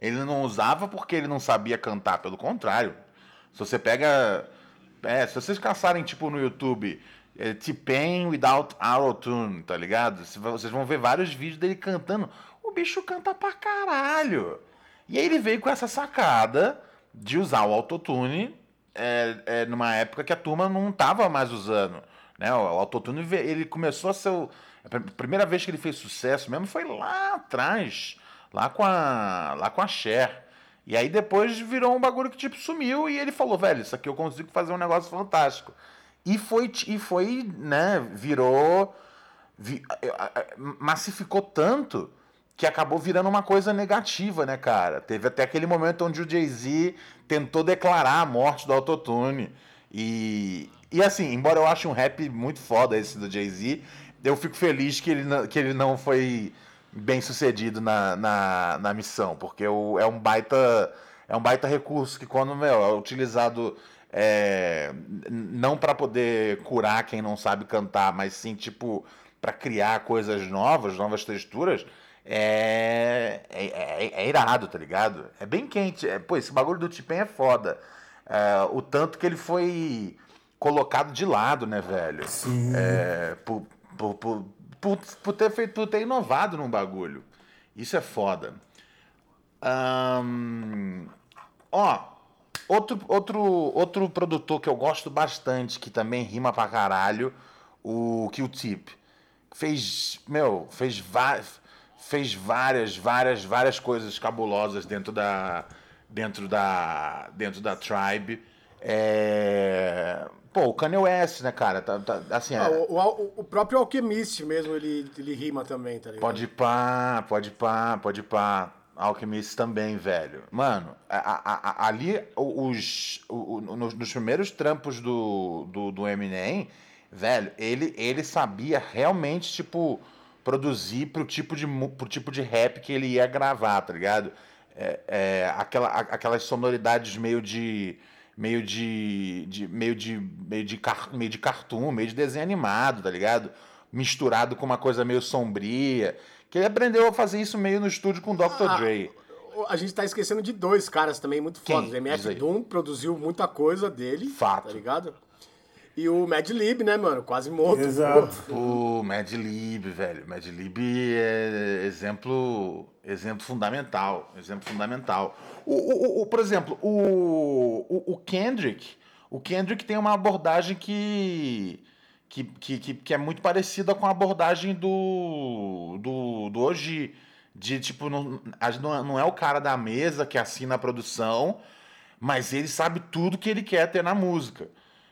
ele não usava porque ele não sabia cantar, pelo contrário. Se você pega. É, se vocês caçarem, tipo, no YouTube é, T-Pain without auto-tune, tá ligado? Vocês vão ver vários vídeos dele cantando. O bicho canta pra caralho. E aí ele veio com essa sacada de usar o autotune é, é, numa época que a turma não tava mais usando. Né? O autotune ele começou a ser. O, a primeira vez que ele fez sucesso mesmo foi lá atrás, lá com a, lá com a Cher. E aí depois virou um bagulho que tipo sumiu e ele falou, velho, isso aqui eu consigo fazer um negócio fantástico. E foi, e foi né, virou. Vi, massificou tanto que acabou virando uma coisa negativa, né, cara? Teve até aquele momento onde o Jay-Z tentou declarar a morte do autotune. E, e assim, embora eu ache um rap muito foda esse do Jay-Z, eu fico feliz que ele não, que ele não foi bem sucedido na, na, na missão, porque o, é um baita é um baita recurso que quando meu, é utilizado é, não para poder curar quem não sabe cantar, mas sim tipo para criar coisas novas, novas texturas, é, é, é, é, irado, tá ligado? É bem quente. É, pô, esse bagulho do Tipen é foda. É, o tanto que ele foi colocado de lado, né, velho? Sim. É, por, por, por, por, por, ter feito, por ter inovado num bagulho. Isso é foda. Um, ó, Outro, outro, outro produtor que eu gosto bastante, que também rima pra caralho, o Q-Tip. Fez, meu, fez, fez várias, várias, várias coisas cabulosas dentro da, dentro da, dentro da Tribe. É... Pô, o Kanye West, né, cara? Tá, tá assim, ah, é... o, o, próprio Alchemist mesmo, ele, ele rima também, tá ligado? Pode pá, pode pá, pode pá. Alchemist também, velho. Mano, a, a, a, ali, os, o, nos, nos, primeiros trampos do, do, do, Eminem, velho, ele, ele sabia realmente, tipo, produzir pro tipo, de, pro tipo de rap que ele ia gravar, tá ligado? É, é, aquela, aquelas sonoridades meio de meio de, de, meio de meio de car, meio de cartoon, meio de desenho animado, tá ligado? Misturado com uma coisa meio sombria. Que ele aprendeu a fazer isso meio no estúdio com o Dr. Ah, Dre. A gente tá esquecendo de dois caras também muito fodas. O MF Doom produziu muita coisa dele. Fato. Tá ligado? E o Mad Lib, né, mano? Quase morto. Exato. O Mad Lib, velho. Mad Lib é exemplo, exemplo fundamental. Exemplo fundamental. O, o, o por exemplo, o, o, o Kendrick. O Kendrick tem uma abordagem que que, que, que, é muito parecida com a abordagem do, do, do hoje. De tipo, não, não é o cara da mesa que assina a produção, mas ele sabe tudo que ele quer ter na música.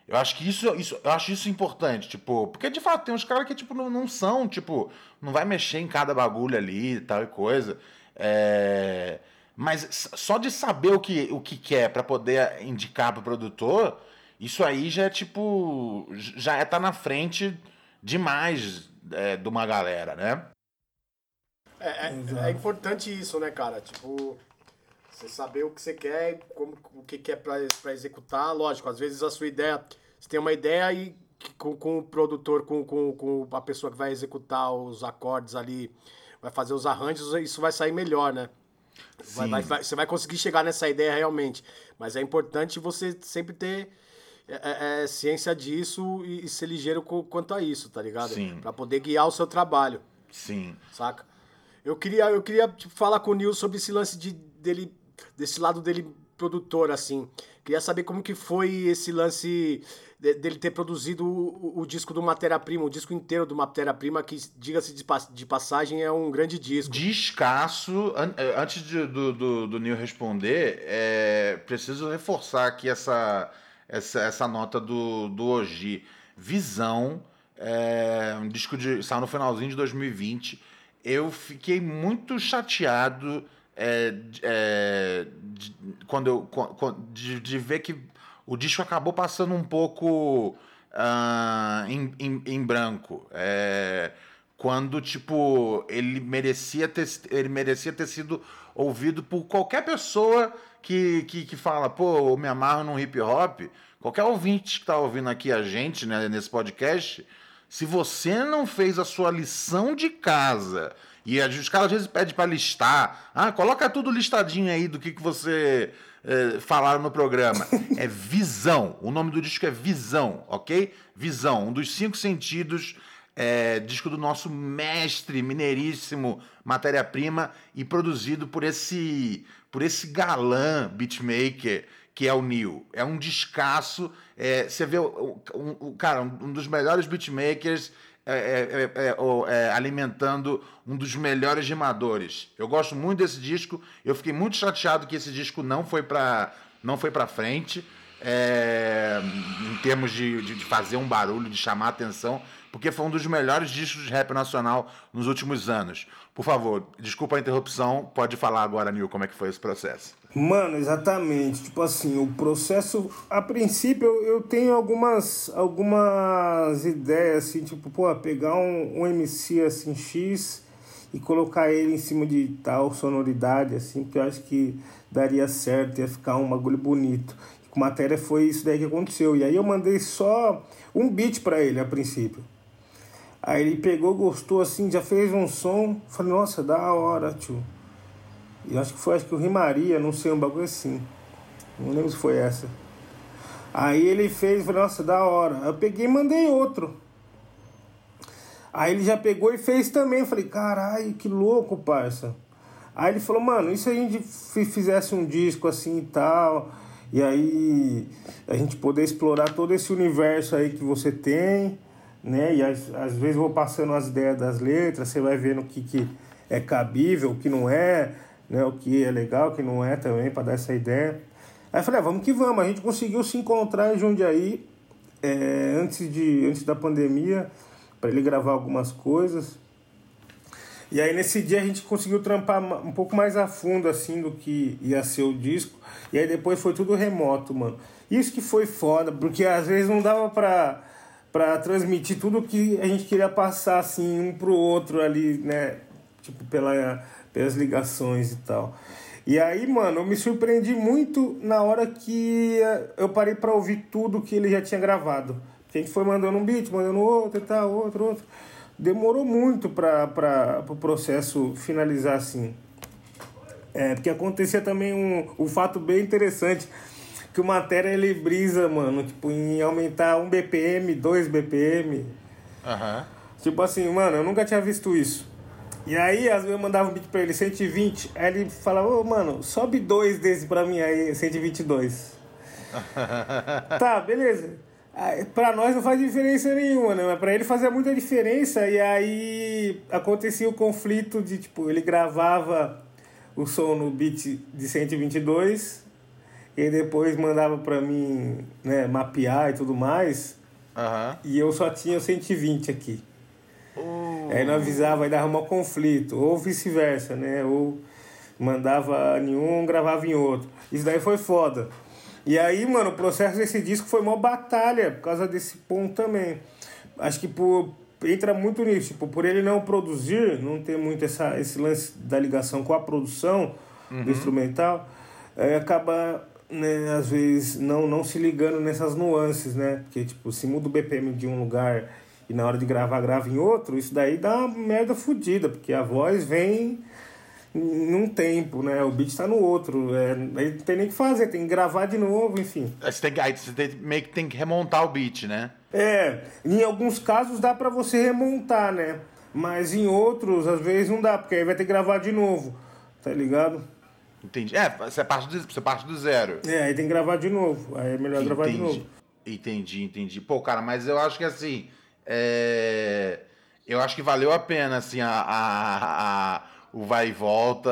Eu acho que isso, isso, eu acho isso importante, tipo, porque de fato tem uns caras que tipo não, não são, tipo, não vai mexer em cada bagulho ali e tal e coisa. É, Mas só de saber o que, o que quer para poder indicar pro produtor, isso aí já é tipo. Já é tá na frente demais é, de uma galera, né? É, é, é, importante isso, né, cara? Tipo, você saber o que você quer, como, o que quer para executar. Lógico, às vezes a sua ideia. Você tem uma ideia e com, com o produtor, com, com, com a pessoa que vai executar os acordes ali, vai fazer os arranjos, isso vai sair melhor, né? Vai, vai, vai, você vai conseguir chegar nessa ideia realmente. Mas é importante você sempre ter é, é, é ciência disso e, e, ser ligeiro com, quanto a isso, tá ligado? Sim. Pra poder guiar o seu trabalho. Sim. Saca? Eu queria, eu queria tipo, falar com o Nil sobre esse lance de, dele, desse lado dele produtor, assim. Queria saber como que foi esse lance dele ter produzido o, o disco do Matéria-Prima, o disco inteiro do Matéria-Prima, que, diga-se de, de, passagem, é um grande disco. Descasso. An eh, antes de, do, do, do Neil responder, é, preciso reforçar aqui essa, essa, essa nota do, do Oji. Visão, é, um disco de saiu no finalzinho de 2020. Eu fiquei muito chateado é, é, de, quando eu, de, de ver que o disco acabou passando um pouco uh, em, em, em, branco. É, quando, tipo, ele merecia, ter, ele merecia ter sido ouvido por qualquer pessoa que, que, que fala, pô, eu me amarro num hip hop. Qualquer ouvinte que está ouvindo aqui a gente, né, nesse podcast, se você não fez a sua lição de casa, e os caras às vezes pedem para listar, ah, coloca tudo listadinho aí do que, que você eh, falaram no programa. É Visão. O nome do disco é Visão, ok? Visão, um dos cinco sentidos. É, disco do nosso mestre mineiríssimo Matéria-Prima e produzido por esse por esse galã beatmaker que é o Neil. É um descasso. É, você vê o, um, um, cara, um dos melhores beatmakers é é, é, é, é, alimentando um dos melhores rimadores. Eu gosto muito desse disco. Eu fiquei muito chateado que esse disco não foi para não foi para frente. É, em termos de, de, fazer um barulho, de chamar atenção, porque foi um dos melhores discos de rap nacional nos últimos anos. Por favor, desculpa a interrupção, pode falar agora, Nil, como é que foi esse processo. Mano, exatamente. Tipo assim, o processo, a princípio, eu, tenho algumas, algumas ideias, assim, tipo, pô, pegar um, um MC assim, X e colocar ele em cima de tal sonoridade, assim, que eu acho que daria certo, ia ficar um bagulho bonito. Com matéria foi isso daí que aconteceu. E aí eu mandei só um beat para ele a princípio. Aí ele pegou, gostou assim, já fez um som. Falei, nossa, da hora, tio. E acho que foi, acho que o Rimaria, não sei, um bagulho assim. Não lembro se foi essa. Aí ele fez, falei, nossa, da hora. Eu peguei e mandei outro. Aí ele já pegou e fez também. Eu falei, caralho, que louco, parça. Aí ele falou, mano, e se a gente fizesse um disco assim e tal? E aí a gente poder explorar todo esse universo aí que você tem né? E às, às vezes vou passando as ideias das letras, você vai vendo o que, que é cabível, o que não é, né? O que é legal, o que não é também, para dar essa ideia. Aí eu falei, ah, vamos que vamos. A gente conseguiu se encontrar em Jundiaí é, antes, de, antes da pandemia, para ele gravar algumas coisas. E aí nesse dia a gente conseguiu trampar um pouco mais a fundo assim do que ia ser o disco. E aí depois foi tudo remoto, mano. Isso que foi foda, porque às vezes não dava pra para transmitir tudo que a gente queria passar assim um pro outro ali, né? Tipo pela, pelas ligações e tal. E aí, mano, eu me surpreendi muito na hora que eu parei para ouvir tudo que ele já tinha gravado. A gente foi mandando um beat, mandando outro e tal, outro, outro. Demorou muito para o pro processo finalizar assim. É, porque acontecia também um, um fato bem interessante que o Matéria ele brisa, mano, tipo, em aumentar um BPM, dois BPM. Uhum. Tipo assim, mano, eu nunca tinha visto isso. E aí, às vezes eu mandava um beat pra ele, 120, aí ele falava, ô, mano, sobe dois desse pra mim aí, 122. tá, beleza. Pra nós não faz diferença nenhuma, né? Mas pra ele fazia muita diferença. E aí acontecia o conflito de, tipo, ele gravava o som no beat de 122 e depois mandava para mim né, mapear e tudo mais. Uhum. E eu só tinha 120 aqui. Uh. Aí não avisava, aí dava um conflito, ou vice-versa, né? Ou Mandava em um, gravava em outro. Isso daí foi foda. E aí, mano, o processo desse disco foi uma batalha por causa desse ponto também. Acho que por, entra muito nisso, tipo, por ele não produzir, não ter muito essa, esse lance da ligação com a produção uhum. do instrumental, é, acaba, né, às vezes, não, não se ligando nessas nuances, né? Porque, tipo, se muda o BPM de um lugar e na hora de gravar, grava em outro, isso daí dá uma merda fodida, porque a voz vem num tempo, né? O beat tá no outro. É, aí não tem nem o que fazer, tem que gravar de novo, enfim. Você tem que, aí você tem, meio que tem que remontar o beat, né? É, em alguns casos dá para você remontar, né? Mas em outros, às vezes não dá, porque aí vai ter que gravar de novo, tá ligado? Entendi. É, você parte do, você parte do zero. É, aí tem que gravar de novo. Aí é melhor entendi. gravar de novo. Entendi, entendi. Pô, cara, mas eu acho que assim. É... Eu acho que valeu a pena, assim, a, a, a o vai e volta,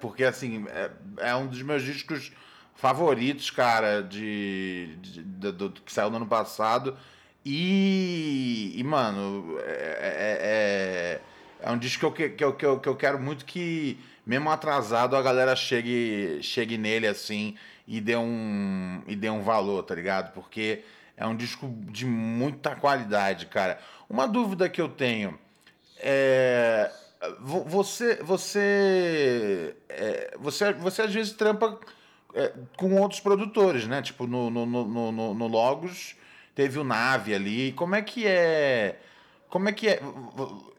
porque assim, é, é um dos meus discos favoritos, cara, de, de, de, do, que saiu no ano passado. E, e mano, é, é, é, é um disco que eu, que, eu, que, eu, que eu quero muito que, mesmo atrasado, a galera chegue, chegue nele assim e dê, um, e dê um valor, tá ligado? Porque é um disco de muita qualidade, cara. Uma dúvida que eu tenho é você você é, você você às vezes trampa é, com outros produtores, né? Tipo no, no, no, no, no Logos teve o Nave ali. Como é que é como é que é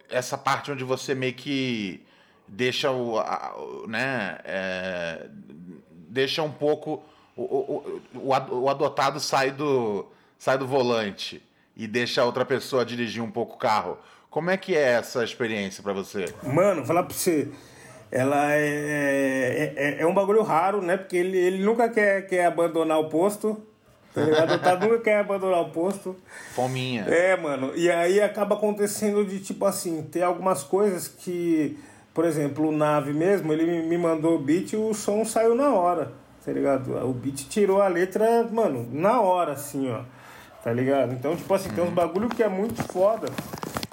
essa parte onde você meio que deixa o, a, né é, deixa um pouco o, o, o, o adotado sai do sai do volante e deixa a outra pessoa dirigir um pouco o carro. Como é que é essa experiência para você? Mano, falar pra você, ela é, é, é, é, um bagulho raro, né? Porque ele, ele nunca quer, quer abandonar o posto. Tá ligado? Tá, nunca quer abandonar o posto. Fominha. É, mano. E aí acaba acontecendo de tipo assim, ter algumas coisas que, por exemplo, o Nave mesmo, ele me mandou o beat e o som saiu na hora. Tá ligado? O beat tirou a letra, mano, na hora, assim, ó. Tá ligado? Então, tipo assim, tem uns bagulho que é muito foda.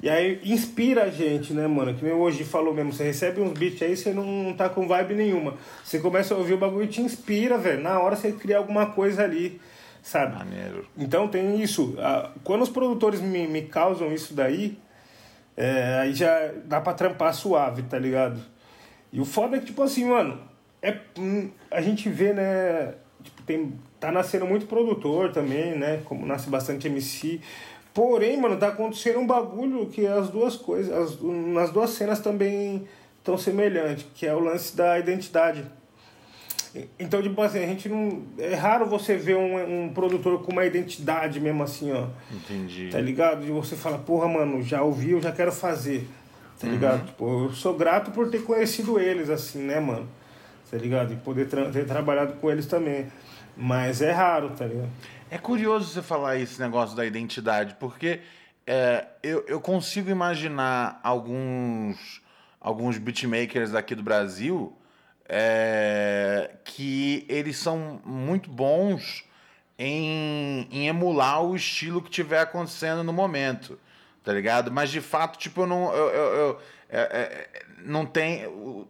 E aí inspira a gente, né, mano? Que nem hoje falou mesmo, você recebe uns beats aí, você não tá com vibe nenhuma. Você começa a ouvir o bagulho e te inspira, velho. Na hora você cria alguma coisa ali, sabe? Maneiro. Então tem isso. Quando os produtores me, me causam isso daí, é, aí já dá pra trampar suave, tá ligado? E o foda é que, tipo assim, mano, é, hum, a gente vê, né? Tipo, tem, tá nascendo muito produtor também, né? Como nasce bastante MC. Porém, mano, tá acontecendo um bagulho que as duas coisas, as, nas duas cenas também estão semelhantes, que é o lance da identidade. Então, tipo assim, a gente não. É raro você ver um, um produtor com uma identidade mesmo assim, ó. Entendi. Tá ligado? E você fala, porra, mano, já ouvi, eu já quero fazer. Tá uhum. ligado? Tipo, eu sou grato por ter conhecido eles, assim, né, mano? Tá ligado? E poder tra ter trabalhado com eles também. Mas é raro, tá ligado? É curioso você falar esse negócio da identidade, porque é, eu, eu consigo imaginar alguns, alguns beatmakers aqui do Brasil é, que eles são muito bons em, em emular o estilo que tiver acontecendo no momento, tá ligado? Mas de fato, tipo, eu não. Eu, eu, eu é, é, não, tem,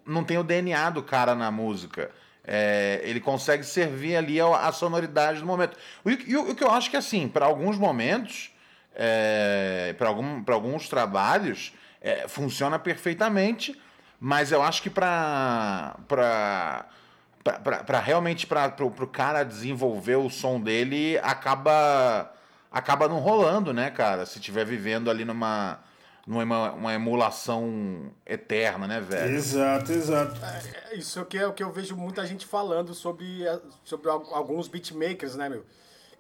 não tem o DNA do cara na música. É, ele consegue servir ali a, a sonoridade do momento. E, o que eu acho que, assim, para alguns momentos, é, para algum, alguns trabalhos, é, funciona perfeitamente, mas eu acho que para realmente para o cara desenvolver o som dele acaba acaba não rolando, né, cara? Se estiver vivendo ali numa numa uma emulação eterna, né, velho? Exato, exato. É, isso aqui é o que eu vejo muita gente falando sobre, sobre alguns beatmakers, né, meu?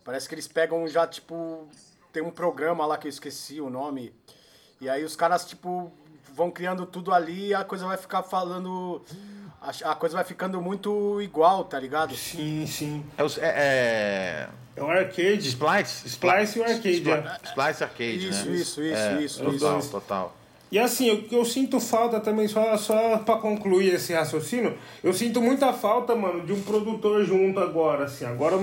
Parece que eles pegam já, tipo, tem um programa lá que eu esqueci o nome, e aí os caras, tipo, vão criando tudo ali e a coisa vai ficar falando. A, coisa vai ficando muito igual, tá ligado? Sim, sim. É, é, é... é o arcade. Splice? Splice e o arcade. Splice, é. Splice arcade, isso, né? Isso, isso, é, isso. Total, isso. total. E assim, o que eu sinto falta também, só, só pra concluir esse raciocínio, eu sinto muita falta, mano, de um produtor junto agora, assim. Agora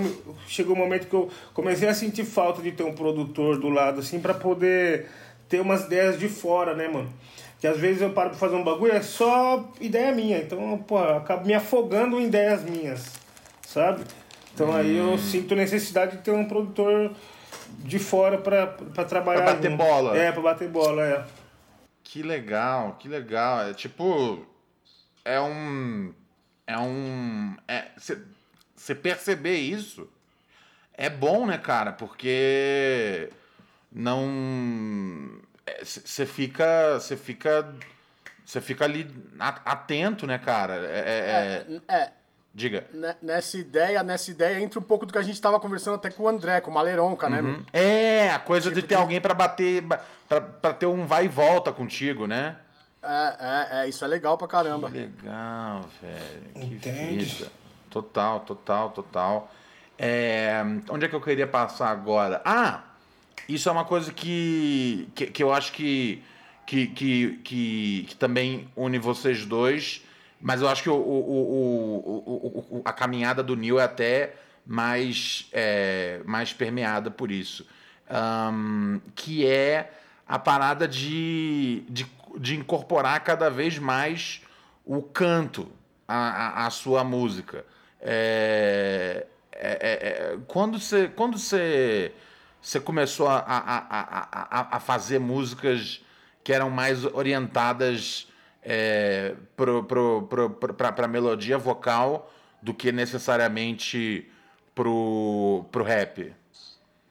chegou o um momento que eu comecei a sentir falta de ter um produtor do lado, assim, para poder ter umas ideias de fora, né, mano? Que às vezes eu paro pra fazer um bagulho, é só ideia minha. Então, pô, eu acabo me afogando em ideias minhas, sabe? Então hum. aí eu hum. sinto necessidade de ter um produtor de fora pra, pra trabalhar. Pra bater junto. bola. É, pra bater bola, é. Que legal, que legal. É tipo. É um. É um. Você é, perceber isso é bom, né, cara? Porque não você fica você fica você fica ali atento né cara? É, é, é, é, diga. Nessa ideia nessa ideia entra um pouco do que a gente estava conversando até com o André com o Maleronca né, uhum. né é a coisa tipo de ter que... alguém para bater para ter um vai e volta contigo né? É, é, é, isso é legal pra caramba. Que legal velho que Entende? Vida. total total total. É, onde é que eu queria passar agora? Ah isso é uma coisa que, que, que eu acho que, que, que, que, que, também une vocês dois, mas eu acho que o, o, o, a caminhada do Neil é até mais, é, mais permeada por isso. Um, que é a parada de, de, de incorporar cada vez mais o canto à, à, sua música. É, é, é, é quando você. Quando você você começou a, a, a, a, fazer músicas que eram mais orientadas é, para a melodia vocal do que necessariamente pro, pro rap?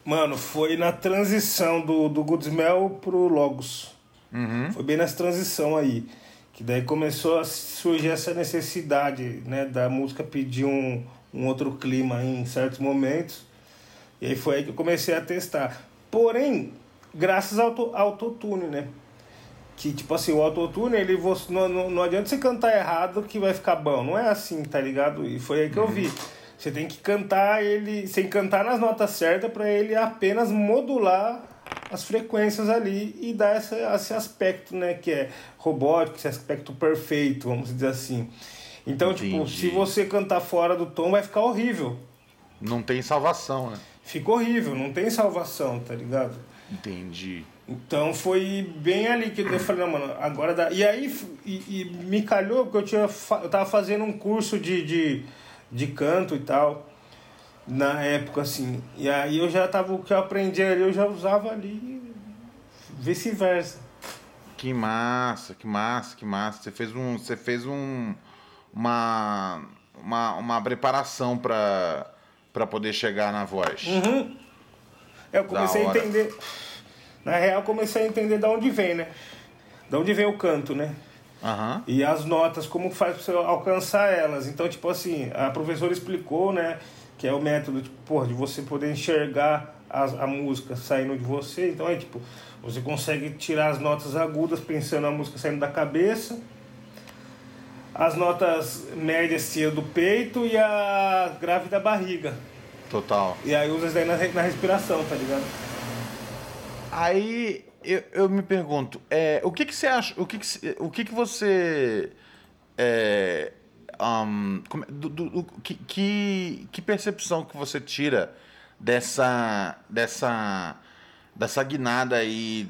Mano, foi na transição do, do Goodsmell pro Logos. Uhum. Foi bem nessa transição aí. Que daí começou a surgir essa necessidade né, da música pedir um, um outro clima em certos momentos. E aí foi aí que eu comecei a testar. Porém, graças ao autotune, né? Que tipo assim, o autotune, ele não, não, não adianta você cantar errado que vai ficar bom. Não é assim, tá ligado? E foi aí que eu vi. Uhum. Você tem que cantar ele, sem cantar nas notas certas para ele apenas modular as frequências ali e dar essa, esse aspecto, né, que é robótico, esse aspecto perfeito, vamos dizer assim. Então, Entendi. tipo, se você cantar fora do tom vai ficar horrível. Não tem salvação, né? Fica horrível, não tem salvação, tá ligado? Entendi. Então foi bem ali que eu falei, não, mano, agora dá. E aí e, e me calhou porque eu, tinha, eu tava fazendo um curso de, de, de canto e tal, na época, assim. E aí eu já tava, o que eu aprendi ali, eu já usava ali vice-versa. Que massa, que massa, que massa. Você fez um. Você fez um. Uma. Uma, uma preparação para para poder chegar na voz. Uhum. Eu comecei a entender. Na real, comecei a entender de onde vem, né? De onde vem o canto, né? Uhum. E as notas, como faz para você alcançar elas. Então, tipo assim, a professora explicou, né? Que é o método tipo, porra, de você poder enxergar a, a música saindo de você. Então, é tipo, você consegue tirar as notas agudas pensando a música saindo da cabeça as notas médias tiram do peito e a grave da barriga. Total. E aí usa isso daí na, na respiração, tá ligado? Aí eu, eu me pergunto, é, o que que você acha, o que que, o que, que você... É, um, do, do, do, que, que, que percepção que você tira dessa, dessa, dessa guinada aí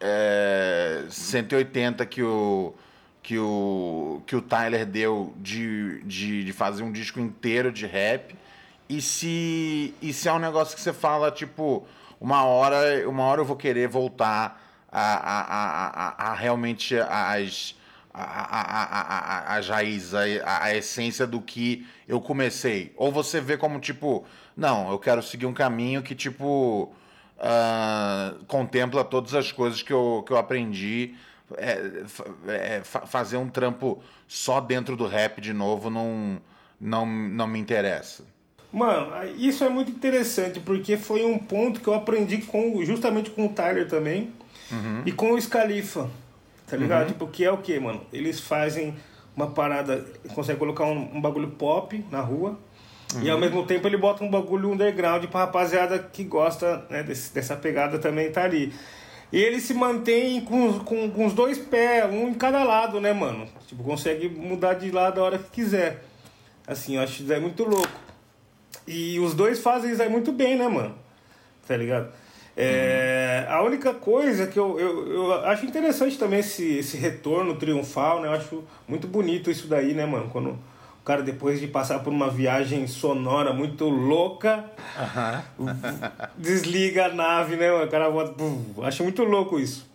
é, 180 que o que o, que o Tyler deu de, de, de fazer um disco inteiro de rap. E se, e se é um negócio que você fala, tipo, uma hora, uma hora eu vou querer voltar a, a, a, a, realmente as, a, as raízes, a, a essência do que eu comecei. Ou você vê como, tipo, não, eu quero seguir um caminho que, tipo, uh, contempla todas as coisas que eu, que eu aprendi é, é, fazer um trampo só dentro do rap de novo não, não, não me interessa. Mano, isso é muito interessante, porque foi um ponto que eu aprendi com, justamente com o Tyler também uhum. e com o Scalifa, tá ligado? Uhum. Tipo, que é o que, mano? Eles fazem uma parada, conseguem colocar um, um bagulho pop na rua uhum. e ao mesmo tempo ele bota um bagulho underground pra rapaziada que gosta né, desse, dessa pegada também tá ali. E ele se mantém com, com, com os dois pés, um em cada lado, né, mano? Tipo, consegue mudar de lado a hora que quiser. Assim, eu acho isso aí muito louco. E os dois fazem isso aí muito bem, né, mano? Tá ligado? É, a única coisa que eu, eu, eu, acho interessante também esse, esse retorno triunfal, né? Eu acho muito bonito isso daí, né, mano? Quando cara, depois de passar por uma viagem sonora muito louca, desliga a nave, né, mano? O cara volta. Acho muito louco isso.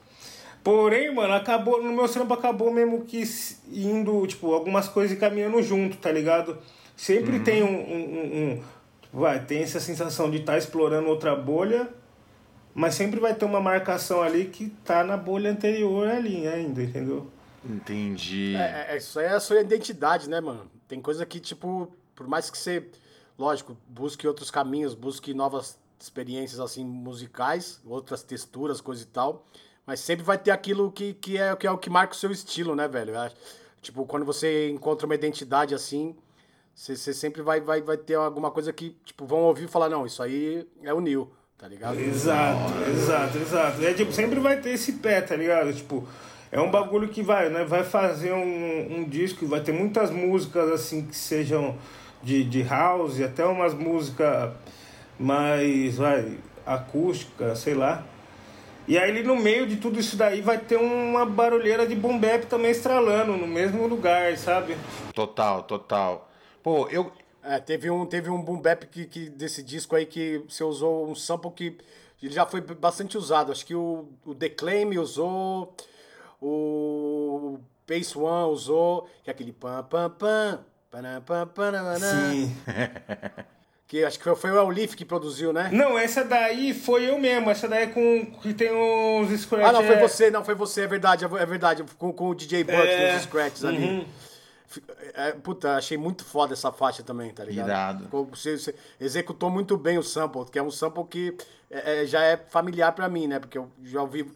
Porém, mano, acabou. No meu trampo acabou mesmo que indo, tipo, algumas coisas caminhando junto, tá ligado? Sempre uhum. tem um, um, um, um. Vai, tem essa sensação de estar tá explorando outra bolha mas sempre vai ter uma marcação ali que tá na bolha anterior ali ainda, entendeu? Entendi. É, é, isso aí é a sua identidade, né, mano? Tem coisa que, tipo, por mais que você, lógico, busque outros caminhos, busque novas experiências, assim, musicais, outras texturas, coisa e tal, mas sempre vai ter aquilo que, que, é, que é o que marca o seu estilo, né, velho? Tipo, quando você encontra uma identidade assim, você, você sempre vai, vai, vai ter alguma coisa que, tipo, vão ouvir e falar, não, isso aí é o Neil tá ligado? Exato, exato, exato. É tipo, sempre vai ter esse pé, tá ligado? Tipo, é um bagulho que vai, né? Vai fazer um, um disco, vai ter muitas músicas assim que sejam de, de house, até umas músicas mais, vai, acústica, sei lá. E aí no meio de tudo isso daí vai ter uma barulheira de boom bap também estralando no mesmo lugar, sabe? Total, total. Pô, eu, é, teve um, teve um boom bap que, que, desse disco aí que você usou um sample que ele já foi bastante usado. Acho que o, o The Claim usou, o Pace One usou, que é aquele pam pam pam, pam pam pam Sim. Que acho que foi o Elif que produziu, né? Não, essa daí foi eu mesmo. Essa daí é com que tem uns scratches. Ah, não, foi você, não, foi você, é verdade, é verdade. Com, com o DJ Buck, é... os scratches uhum. ali. É, puta, achei muito foda essa faixa também, tá ligado? Irado. Você, você executou muito bem o sample, que é um sample que é, é já é familiar para mim, né? Porque eu já ouvi.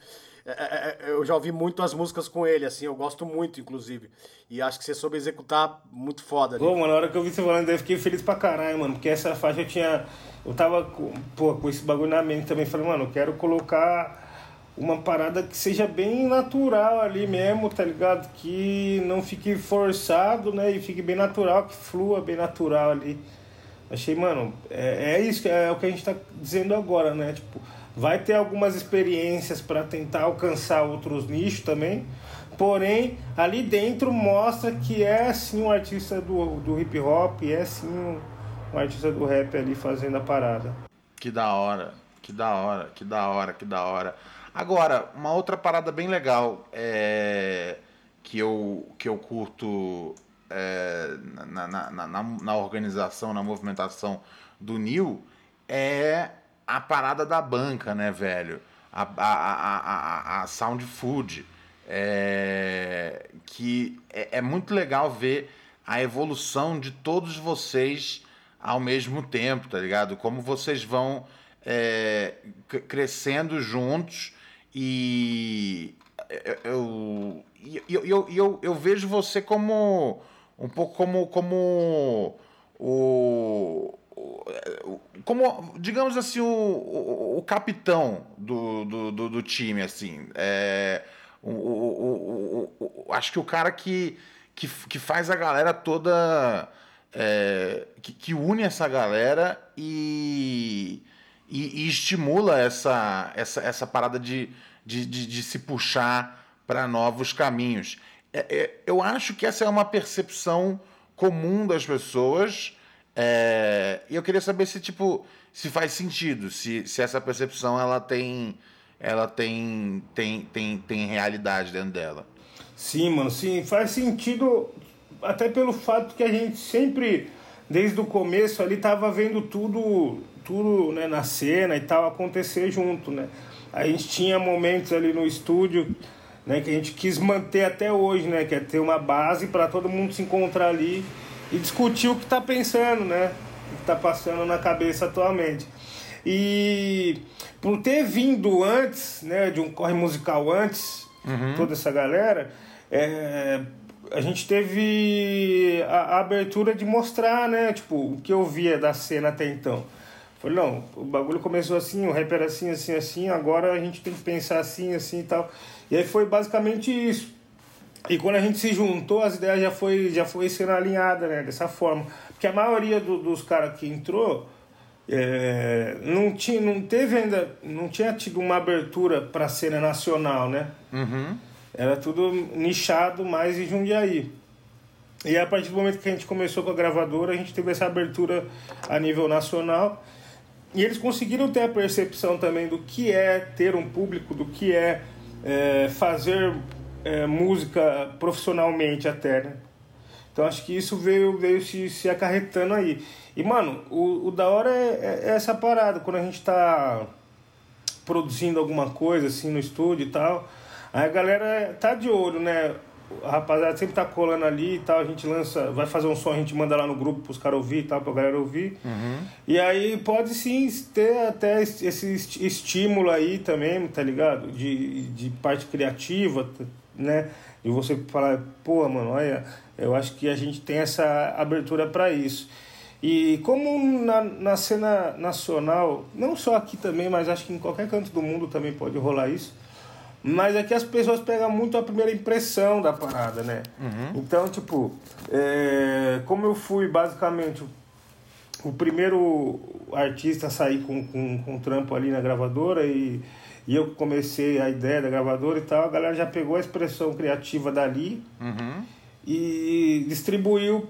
É, é, é, eu já ouvi muito as músicas com ele, assim, eu gosto muito, inclusive. E acho que você soube executar muito foda. Ali. Pô, mano, na hora que eu vi você falando, eu fiquei feliz pra caralho, mano, porque essa faixa eu tinha. Eu tava com, pô, com esse bagulho na mente também. Falei, mano, eu quero colocar uma parada que seja bem natural ali mesmo, tá ligado? Que não fique forçado, né? E fique bem natural, que flua bem natural ali. Achei, mano, é, é isso, é o que a gente tá dizendo agora, né? Tipo, vai ter algumas experiências para tentar alcançar outros nichos também. Porém, ali dentro mostra que é sim um artista do, do hip hop, é sim um, um artista do rap ali fazendo a parada. Que da hora, que da hora, que da hora, que da hora. Agora, uma outra parada bem legal é, que, eu, que eu curto é, na, na, na, na, organização, na movimentação do Nil é a parada da banca, né, velho? A, a, a, a, a Sound Food. É, que é, é muito legal ver a evolução de todos vocês ao mesmo tempo, tá ligado? Como vocês vão é, crescendo juntos e eu, eu, eu, eu, eu vejo você como um pouco como, como o, como digamos assim o, o, o capitão do, do, do, do, time assim é, o, o, acho que o cara que, que, que faz a galera toda é, que, que une essa galera e e, e estimula essa, essa, essa parada de, de, de, de se puxar para novos caminhos. É, é, eu acho que essa é uma percepção comum das pessoas é, e eu queria saber se tipo se faz sentido, se, se essa percepção ela tem ela tem, tem, tem, tem realidade dentro dela. Sim, mano, sim, faz sentido até pelo fato que a gente sempre, desde o começo ali, tava vendo tudo tudo né, na cena e tal acontecer junto, né? A gente tinha momentos ali no estúdio, né, que a gente quis manter até hoje, né, que é ter uma base para todo mundo se encontrar ali e discutir o que está pensando, né, o que está passando na cabeça atualmente. E por ter vindo antes, né, de um corre musical antes, uhum. toda essa galera, é, a gente teve a, a, abertura de mostrar, né, tipo, o que eu via da cena até então. Falei, não, o bagulho começou assim, o rap era assim, assim, assim, agora a gente tem que pensar assim, assim e tal. E aí foi basicamente isso. E quando a gente se juntou, as ideias já foi, já foi sendo alinhadas, né, dessa forma. Porque a maioria do, dos caras que entrou, é, não, tinha, não teve ainda, não tinha tido uma abertura para a cena nacional, né? Uhum. Era tudo nichado mais em Jundiaí. E a partir do momento que a gente começou com a gravadora, a gente teve essa abertura a nível nacional. E eles conseguiram ter a percepção também do que é ter um público, do que é, é fazer é, música profissionalmente até, né? Então acho que isso veio, veio se, se acarretando aí. E, mano, o, o da hora é, é essa parada, quando a gente tá produzindo alguma coisa assim no estúdio e tal, aí a galera tá de olho, né? A rapaziada sempre tá colando ali e tal, a gente lança, vai fazer um som, a gente manda lá no grupo pros caras ouvir e tal, pra galera ouvir. Uhum. E aí pode sim ter até esse estímulo aí também, tá ligado? De, de parte criativa, né? E você falar, pô, mano, olha, eu acho que a gente tem essa abertura para isso. E como na, na cena nacional, não só aqui também, mas acho que em qualquer canto do mundo também pode rolar isso. Mas é que as pessoas pegam muito a primeira impressão da parada, né? Uhum. Então, tipo, é, como eu fui basicamente o primeiro artista a sair com, com, com trampo ali na gravadora e e eu comecei a ideia da gravadora e tal, a galera já pegou a expressão criativa dali uhum. e distribuiu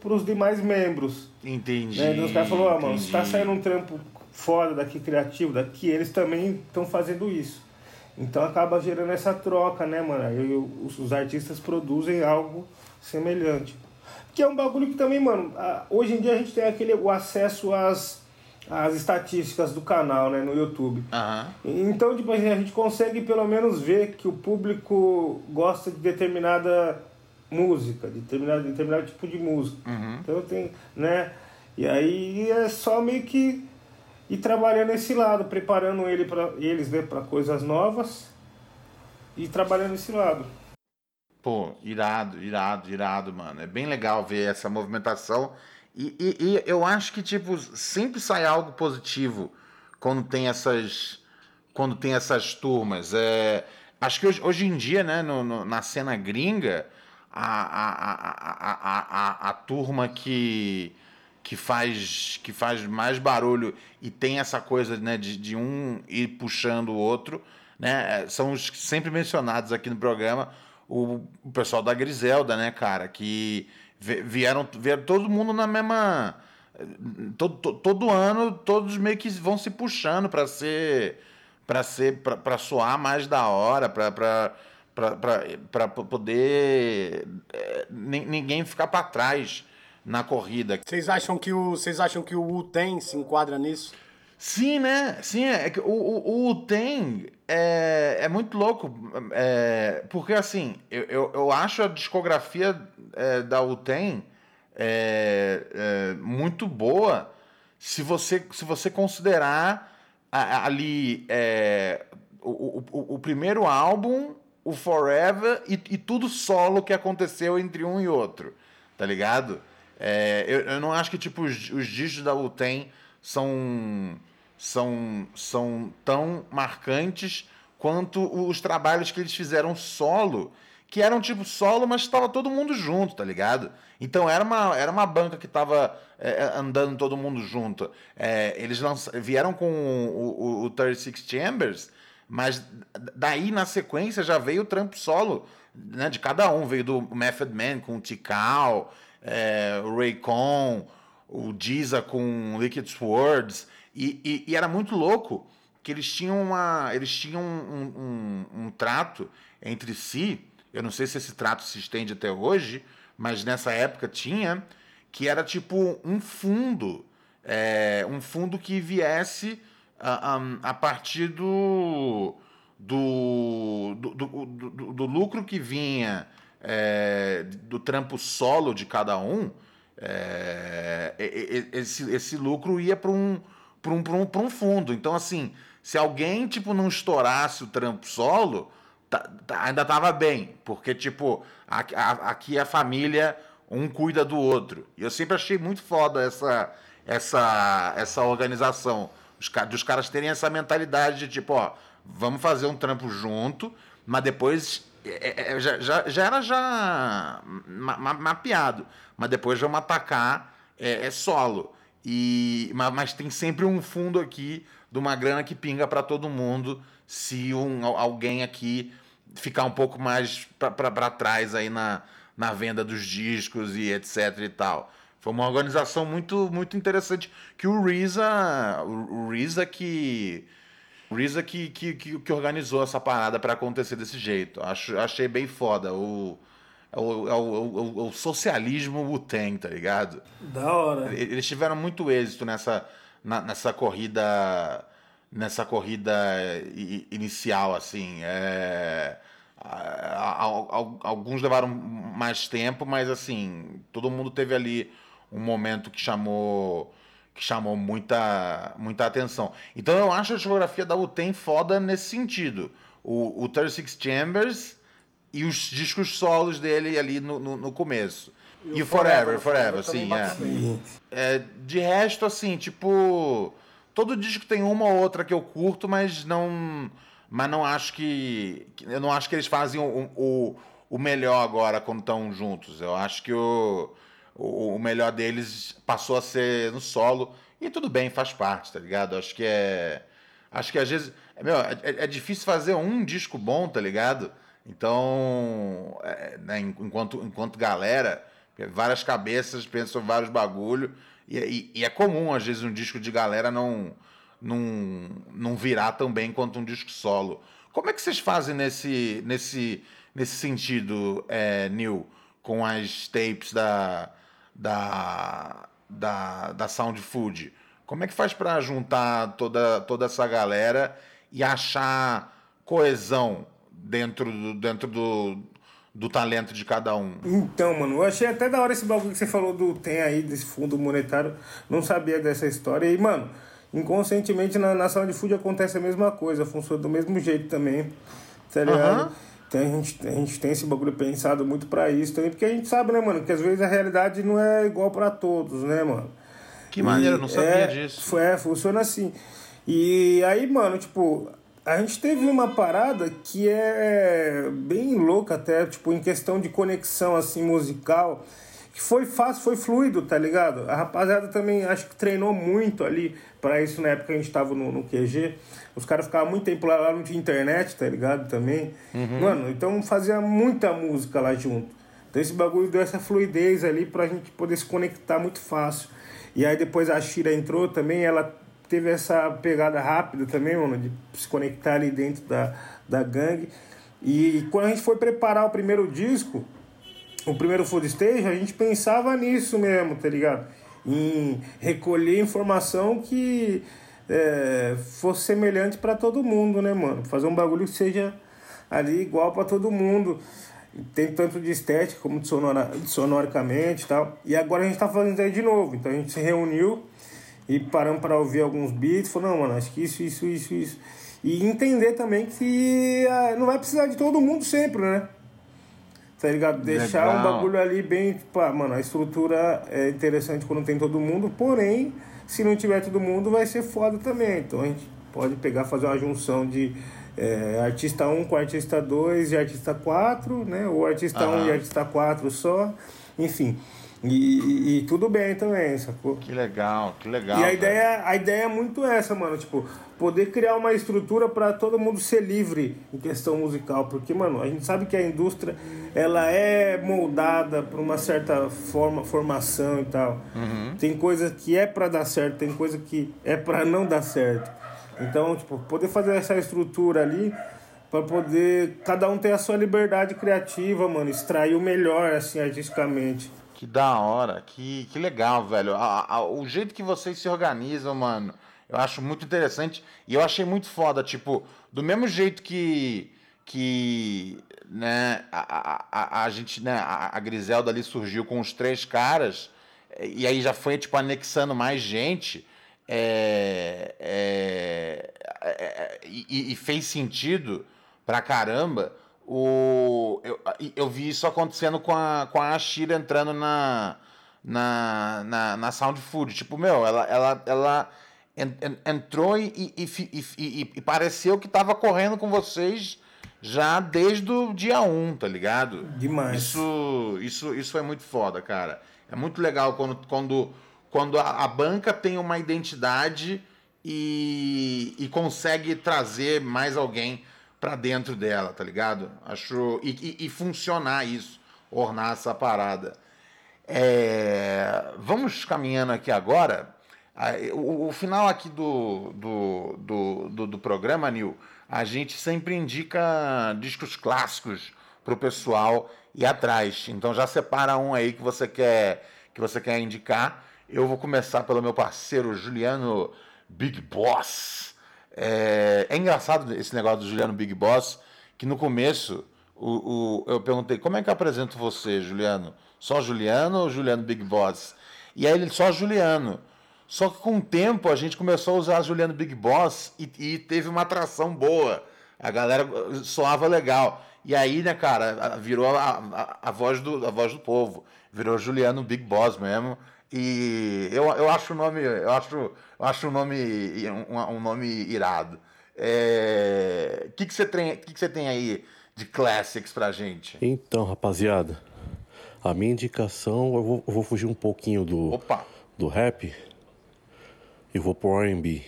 para os demais membros. Entendi. Né? Então os caras falaram, ah, mano, tá saindo um trampo foda daqui, criativo, daqui, eles também estão fazendo isso. Então acaba gerando essa troca, né, mano? Os, os artistas produzem algo semelhante. Que é um bagulho que também, mano, hoje em dia a gente tem aquele, o acesso às as estatísticas do canal, né, no YouTube. Uhum. Então, tipo, a gente consegue pelo menos ver que o público gosta de determinada música, de determinado, determinado tipo de música. Uhum. Então tem, né? E aí é só meio que ir trabalhando esse lado, preparando ele pra, eles né, para coisas novas e trabalhando esse lado. Pô, irado, irado, irado, mano. É bem legal ver essa movimentação e, e, e, eu acho que, tipo, sempre sai algo positivo quando tem essas, quando tem essas turmas. É, acho que hoje, hoje em dia, né, no, no, na cena gringa, a, a, a, a, turma que, que, faz, que faz mais barulho e tem essa coisa né, de, de um ir puxando o outro, né, são os sempre mencionados aqui no programa, o, o pessoal da Griselda, né, cara, que vieram, vieram todo mundo na mesma. Todo, todo, todo ano, todos meio que vão se puxando para ser. para ser. para soar mais da hora, para para poder é, ninguém ficar para trás na corrida. Vocês acham que o vocês acham que o Uten se enquadra nisso? Sim, né? Sim, é que o, o, o tem é, é muito louco. É, porque assim, eu, eu, eu, acho a discografia é, da UTEM é, é, muito boa se você, se você considerar ali é, o, o, o, primeiro álbum, o Forever e, e, tudo solo que aconteceu entre um e outro. Tá ligado? É, eu, eu não acho que tipo, os, os discos da UTEM são são, são tão marcantes quanto os trabalhos que eles fizeram solo, que eram tipo solo, mas estava todo mundo junto, tá ligado? Então era uma, era uma banca que estava é, é, andando todo mundo junto. É, eles vieram com o, o, o 36 Chambers, mas daí na sequência já veio o trampo solo né, de cada um. Veio do Method Man com o Tikal, é, o Raycon, o Giza com Liquid Swords. E, e, e, era muito louco que eles tinham, uma, eles tinham um, um, um, trato entre si. Eu não sei se esse trato se estende até hoje, mas nessa época tinha, que era tipo um fundo. É, um fundo que viesse a, a, a partir do, do, do, do, do, do lucro que vinha é, do trampo solo de cada um. É, esse, esse lucro ia para um um, um, um fundo. Então, assim, se alguém, tipo, não estourasse o trampo solo, tá, tá, ainda tava bem. Porque, tipo, aqui, a, aqui a família, um cuida do outro. E eu sempre achei muito foda essa, essa, essa organização. Os, dos caras terem essa mentalidade de, tipo, ó, vamos fazer um trampo junto, mas depois é, é, é já, já, era já ma, ma, mapeado. Mas depois vamos atacar é, é solo. E, mas, mas tem sempre um fundo aqui de uma grana que pinga para todo mundo se um, alguém aqui ficar um pouco mais para trás aí na, na venda dos discos e etc e tal. Foi uma organização muito muito interessante que o Reza, o o Reza que, que, que, que organizou essa parada para acontecer desse jeito. Acho, achei bem foda. O, é o, é o, o, o socialismo Wu-Tang, tá ligado? Da hora. Eles tiveram muito êxito nessa, nessa corrida nessa corrida inicial, assim. É, alguns levaram mais tempo, mas assim, todo mundo teve ali um momento que chamou que chamou muita, muita atenção. Então eu acho a discografia da UTEM foda nesse sentido. O, o 36 Chambers e os discos solos dele ali no, no, no começo. E, e o Forever, Forever, Forever sim, é. é. De resto, assim, tipo. Todo disco tem uma ou outra que eu curto, mas não. Mas não acho que. Eu não acho que eles fazem o, o, o melhor agora quando estão juntos. Eu acho que o, o, melhor deles passou a ser no solo. E tudo bem, faz parte, tá ligado? Acho que é. Acho que às vezes. Meu, é, é difícil fazer um disco bom, tá ligado? Então, é, né, enquanto, enquanto galera, várias cabeças pensam vários bagulho. E, e, e, é comum, às vezes, um disco de galera não, não, não virar tão bem quanto um disco solo. Como é que vocês fazem nesse, nesse, nesse sentido, é, Neil, com as tapes da, da, da, da Sound Food? Como é que faz para juntar toda, toda essa galera e achar coesão dentro do, dentro do, do talento de cada um. Então, mano, eu achei até da hora esse bagulho que você falou do tem aí, desse fundo monetário. Não sabia dessa história. E, mano, inconscientemente na, na de food acontece a mesma coisa, funciona do mesmo jeito também. Tá ligado? Uhum. Então a gente, a gente tem esse bagulho pensado muito para isso também, porque a gente sabe, né, mano, que às vezes a realidade não é igual para todos, né, mano? Que maneira, não sabia é, disso. É, funciona assim. E aí, mano, tipo, a gente teve uma parada que é bem louca até, tipo, em questão de conexão, assim, musical, que foi fácil, foi fluido, tá ligado? A rapaziada também, acho que treinou muito ali para isso na época que a gente tava no, no QG. Os caras ficavam muito tempo lá, lá no de internet, tá ligado? Também. Uhum. Mano, então fazia muita música lá junto. Então esse bagulho deu essa fluidez ali pra gente poder se conectar muito fácil. E aí depois a Shira entrou também, ela teve essa pegada rápida também, mano, de se conectar ali dentro da, da gangue. E quando a gente foi preparar o primeiro disco, o primeiro Food Stage, a gente pensava nisso mesmo, tá ligado? Em recolher informação que é, fosse semelhante para todo mundo, né, mano? Fazer um bagulho que seja ali igual para todo mundo. Tem tanto de estética como de, sonora, de sonoricamente e tal. E agora a gente tá fazendo isso aí de novo. Então a gente se reuniu e paramos para ouvir alguns beats, falou, não, mano, acho que isso, isso, isso, isso. E entender também que ah, não vai precisar de todo mundo sempre, né? Tá ligado? Deixar Legal. um bagulho ali bem, tipo, ah, mano, a estrutura é interessante quando tem todo mundo, porém, se não tiver todo mundo, vai ser foda também. Então a gente pode pegar, fazer uma junção de é, artista 1 com artista 2 e artista 4, né? Ou artista uhum. 1 e artista 4 só. Enfim. E, e, tudo bem também, sacou? Que legal, que legal. E a ideia, a ideia é muito essa, mano. Tipo, poder criar uma estrutura para todo mundo ser livre em questão musical. Porque, mano, a gente sabe que a indústria ela é moldada por uma certa forma, formação e tal. Uhum. Tem coisa que é para dar certo, tem coisa que é para não dar certo. Então, tipo, poder fazer essa estrutura ali para poder cada um ter a sua liberdade criativa, mano, extrair o melhor assim artisticamente. Que da hora, que, que legal, velho. A, a, o jeito que vocês se organizam, mano, eu acho muito interessante. E eu achei muito foda, tipo, do mesmo jeito que. que né, a, a, a, gente, né, a, a Griselda ali surgiu com os três caras, e aí já foi, tipo, anexando mais gente. É, é, é, é e, e, fez sentido pra caramba o, eu, eu vi isso acontecendo com a, com a Ashira entrando na, na, na, na Sound Food. Tipo, meu, ela, ela, ela entrou e, e, e, e, pareceu que estava correndo com vocês já desde o dia 1, um, tá ligado? Demais. Isso, isso, isso é muito foda, cara. É muito legal quando, quando, quando a, a banca tem uma identidade e, e consegue trazer mais alguém para dentro dela, tá ligado? Acho. E, e, e, funcionar isso, ornar essa parada. É, vamos caminhando aqui agora. O, o final aqui do, do, do, do, do programa, Nil, a gente sempre indica discos clássicos para o pessoal ir atrás. Então já separa um aí que você quer que você quer indicar. Eu vou começar pelo meu parceiro Juliano Big Boss. É, é engraçado esse negócio do Juliano Big Boss, que no começo o, o, eu perguntei como é que eu apresento você, Juliano? Só Juliano ou Juliano Big Boss? E aí ele só Juliano. Só que com o tempo a gente começou a usar Juliano Big Boss e, e teve uma atração boa. A galera soava legal. E aí, né, cara, virou a, a, a, voz, do, a voz do povo. Virou Juliano Big Boss mesmo. E eu, eu acho o nome, eu acho, eu acho o nome um, um nome irado. O é, que, que, você tem, que, que você tem aí de classics pra gente? Então, rapaziada, a minha indicação, eu vou, eu vou fugir um pouquinho do, Opa. do rap e vou pro R&B.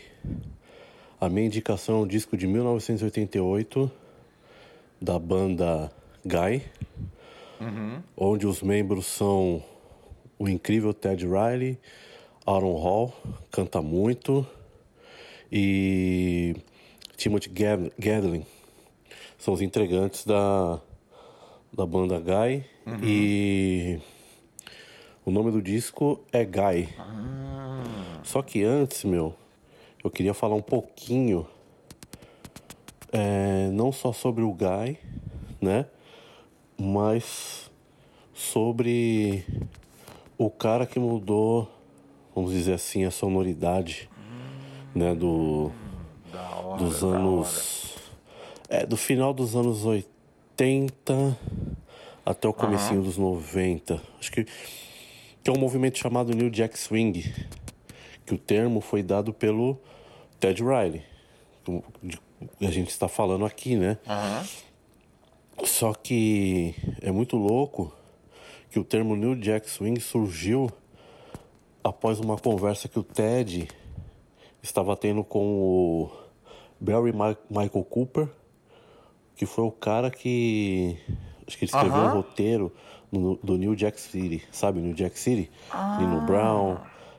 A minha indicação é um disco de 1988 da banda Guy, uhum. onde os membros são o incrível Ted Riley, Aaron Hall, canta muito, e Timothy Gadlin, são os entregantes da, da banda Guy, uhum. e o nome do disco é Guy. Ah. Só que antes, meu, eu queria falar um pouquinho, é, não só sobre o Guy, né, mas sobre o cara que mudou, vamos dizer assim, a sonoridade, hum, né, do hora, dos anos é do final dos anos 80 até o comecinho uhum. dos 90. Acho que tem um movimento chamado New Jack Swing, que o termo foi dado pelo Ted Riley, que a gente está falando aqui, né? Uhum. Só que é muito louco que o termo New Jack Swing surgiu após uma conversa que o Ted estava tendo com o Barry Ma Michael Cooper, que foi o cara que acho que ele escreveu um roteiro no, do New Jack City, sabe? New Jack City, ah. Nino Brown,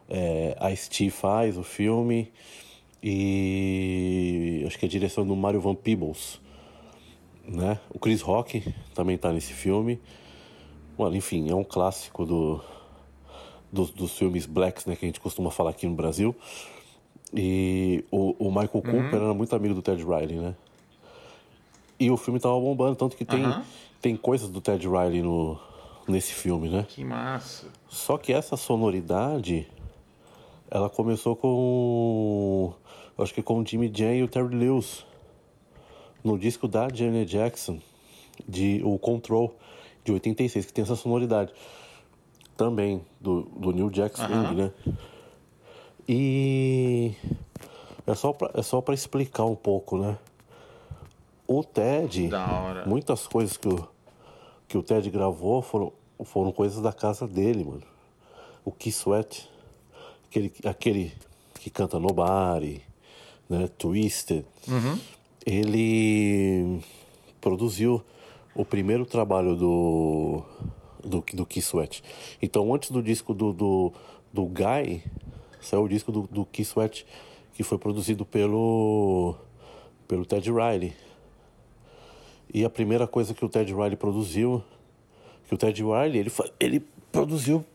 é, Ice-T faz o filme e acho que é a direção do Mario Van Peebles, né? O Chris Rock também está nesse filme. Mano, enfim, é um clássico do, dos, dos filmes blacks, né, que a gente costuma falar aqui no Brasil. E o, o Michael uhum. Cooper era muito amigo do Ted Riley, né? E o filme tava bombando, tanto que tem, uhum. tem coisas do Ted Riley no, nesse filme, né? Que massa! Só que essa sonoridade, ela começou com. Acho que com o Jimmy Jam e o Terry Lewis. No disco da Janet Jackson, de O Control de 86, que tem essa sonoridade. Também, do, do New Jack Swing, uhum. né? E é só pra, é só para explicar um pouco, né? O Ted, muitas coisas que o, que o Ted gravou foram, foram coisas da casa dele, mano. O Keith Sweat, aquele, aquele que canta Nobody, né? Twisted. Uhum. Ele produziu o primeiro trabalho do do, do Keith Sweat. Então, antes do disco do, do, do Guy, saiu o disco do, do Keith Sweat, que foi produzido pelo, pelo Ted Riley. E a primeira coisa que o Ted Riley produziu, que o Ted Riley, ele, ele produziu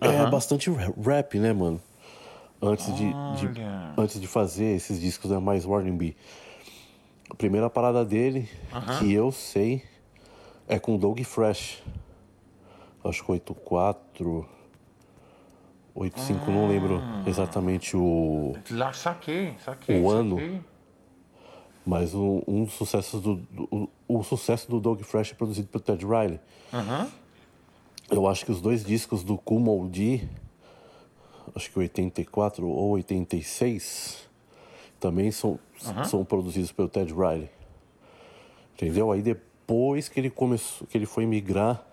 é, bastante rap, né, mano? Antes de, de, antes de fazer esses discos né, mais Warning B. A primeira parada dele, que eu sei, é com Doug Fresh. Acho que 84. 85, ah. não lembro exatamente o. Lá saquei, saquei. O ano. Saquei. Mas um, um dos sucessos do. do o, o, sucesso do Doug Fresh é produzido pelo Ted Riley. Uhum. Eu acho que os dois discos do Kumo D, acho que 84 ou 86, também são, uhum. são produzidos pelo Ted Riley. Entendeu? Aí depois depois que ele começou, que ele foi migrar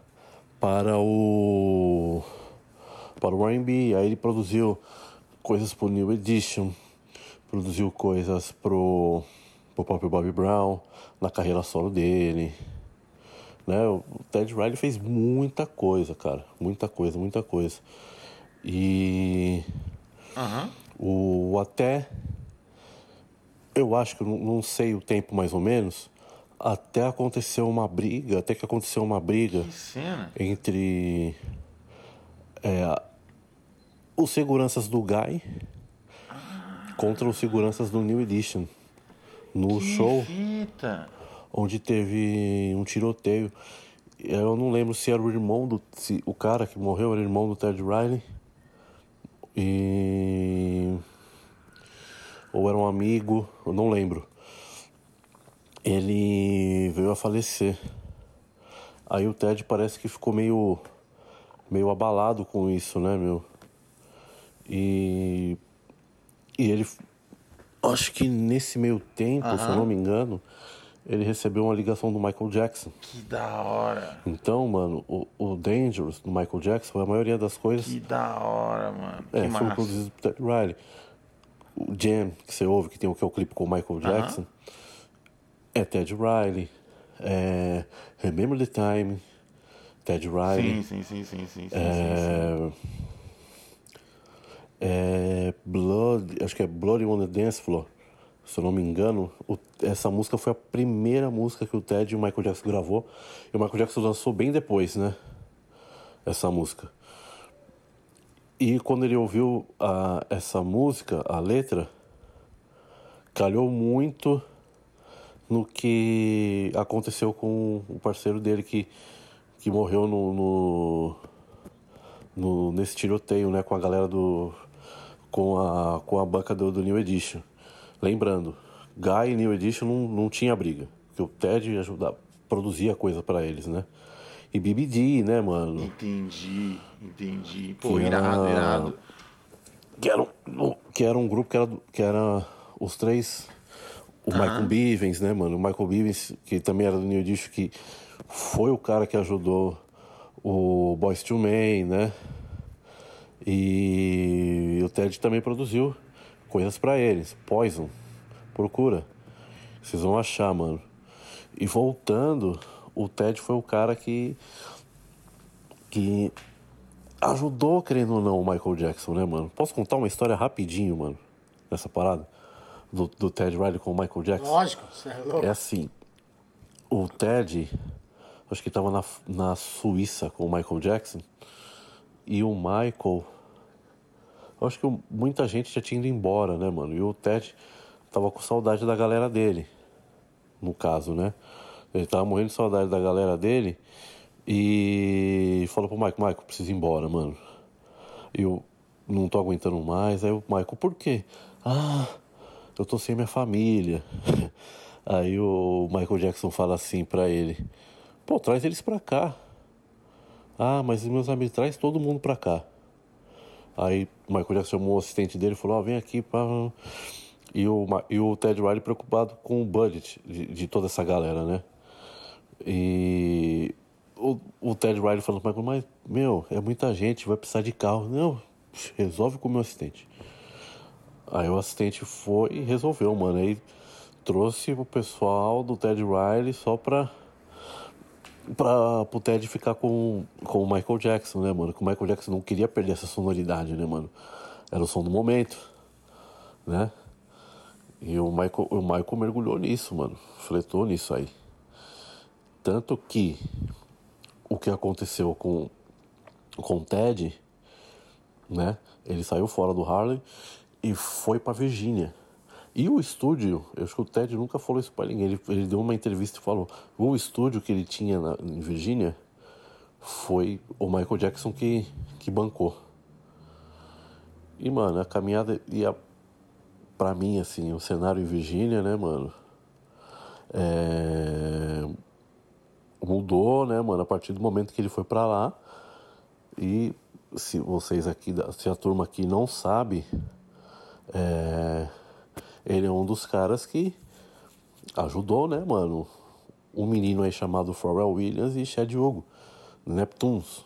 para o para o R&B, aí ele produziu coisas pro New Edition, produziu coisas pro, pro próprio Bobby Brown, na carreira solo dele. Né? O Ted Riley fez muita coisa, cara. Muita coisa, muita coisa. E. Uhum. O até. Eu acho que eu não sei o tempo mais ou menos. Até aconteceu uma briga, até que aconteceu uma briga entre é, os seguranças do Guy ah. contra os seguranças do New Edition. No que show. Fita onde teve um tiroteio. Eu não lembro se era o irmão do. Se o cara que morreu era o irmão do Ted Riley. E. Ou era um amigo, eu não lembro. Ele veio a falecer. Aí o Ted parece que ficou meio. meio abalado com isso, né, meu? E. E ele. Acho que nesse meio tempo, se eu não me engano, ele recebeu uma ligação do Michael Jackson. Que da hora. Então, mano, o, o Dangerous do Michael Jackson, a maioria das coisas. Que da hora, mano. É, que foi produzido por Ted Riley. O Jam, que você ouve, que tem o que é o clipe com o Michael Jackson. É Ted Riley. É Remember the Time, Ted Riley. Sim, sim, sim, sim, sim. é... sim, sim. É Blood, acho que é Blood on the Dance Floor se eu não me engano, o, essa música foi a primeira música que o Ted e o Michael Jackson gravou. E o Michael Jackson lançou bem depois, né? Essa música. E quando ele ouviu a, essa música, a letra, calhou muito no que aconteceu com o parceiro dele que, que morreu no, no, no nesse tiroteio, né? Com a galera do. com a, com a banca do, do New Edition. Lembrando, Guy e New Edition não, não tinha briga. Porque o Ted ajudava, produzia coisa para eles, né? E BBD, né, mano? Entendi, entendi. Pô, que irado, era, irado. Que era, um, que era um grupo que era, que era os três. O uh -huh. Michael Bivens, né, mano? O Michael Bivens, que também era do New Edition, que foi o cara que ajudou o Boys to Men, né? E o Ted também produziu coisas para eles. Poison, procura. Vocês vão achar, mano. E voltando, o Ted foi o cara que. que ajudou, querendo ou não, o Michael Jackson, né, mano? Posso contar uma história rapidinho, mano, nessa parada? Do, do Ted Riley com o Michael Jackson? Lógico, você é louco. É assim, o Ted, acho que tava na, na Suíça com o Michael Jackson, e o Michael acho que muita gente já tinha ido embora, né, mano? E o Ted tava com saudade da galera dele, no caso, né? Ele tava morrendo de saudade da galera dele e falou pro Michael, Michael, preciso ir embora, mano. Eu não tô aguentando mais. Aí o Michael, por quê? Ah, eu tô sem minha família. Aí o Michael Jackson fala assim pra ele, pô, traz eles pra cá. Ah, mas meus amigos, traz todo mundo pra cá. Aí o Michael Jackson chamou o assistente dele e falou: oh, vem aqui. Pá. E o, e o Ted Riley preocupado com o budget de, de toda essa galera, né? E o, o Ted Riley falou: Michael, mas meu, é muita gente, vai precisar de carro. Não, resolve com o meu assistente. Aí o assistente foi e resolveu, mano. Aí trouxe o pessoal do Ted Riley só pra pra, pro Ted ficar com, com o Michael Jackson, né, mano? Que o Michael Jackson não queria perder essa sonoridade, né, mano? Era o som do momento, né? E o Michael, o Michael mergulhou nisso, mano. Fletou nisso aí. Tanto que o que aconteceu com, com o Ted, né? Ele saiu fora do Harlem e foi para Virgínia. E o estúdio, eu acho que o Ted nunca falou isso pra ninguém. Ele, ele deu uma entrevista e falou: o estúdio que ele tinha na, em Virgínia foi o Michael Jackson que, que bancou. E, mano, a caminhada ia. Pra mim, assim, o cenário em Virgínia, né, mano? É, mudou, né, mano, a partir do momento que ele foi para lá. E se vocês aqui, se a turma aqui não sabe, é, ele é um dos caras que ajudou, né, mano? Um menino aí chamado Pharrell Williams e Chad Hugo, Neptunes.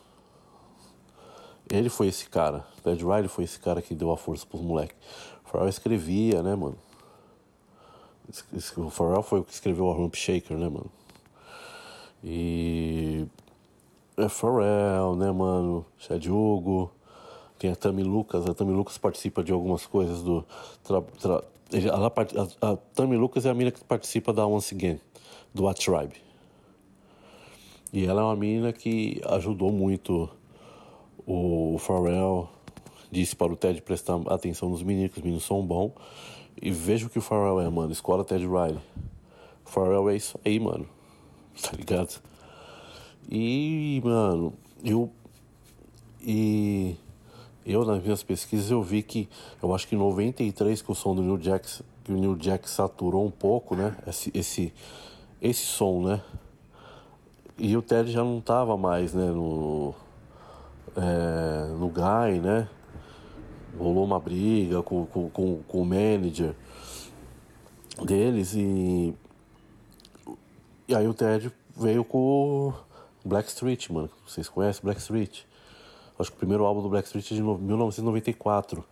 Ele foi esse cara. Ted Riley foi esse cara que deu a força pros moleques. Pharrell escrevia, né, mano? O Pharrell foi o que escreveu a Rump Shaker, né, mano? E. É Pharrell, né, mano? Chad Hugo. Tem a Tammy Lucas. A Tammy Lucas participa de algumas coisas do. Tra, tra, ela, a, a Tammy Lucas é a mina que participa da Once Again, do A Tribe. E ela é uma menina que ajudou muito o Pharrell. Disse para o Ted prestar atenção nos meninos, que os meninos são bons. E veja o que o Pharrell é, mano. Escola Ted Riley. O Pharrell é isso aí, mano. Tá ligado? E, mano, eu. E. Eu, nas minhas pesquisas, eu vi que. Eu acho que em 93 que o som do New Jack. Que o New Jack saturou um pouco, né? Esse, esse, esse som, né? E o Ted já não tava mais, né? No. É, no Guy, né? rolou uma briga com, com, com, com o manager deles e. E aí o Ted veio com Blackstreet, mano. Vocês conhecem Blackstreet? Acho que o primeiro álbum do Blackstreet é de 1994.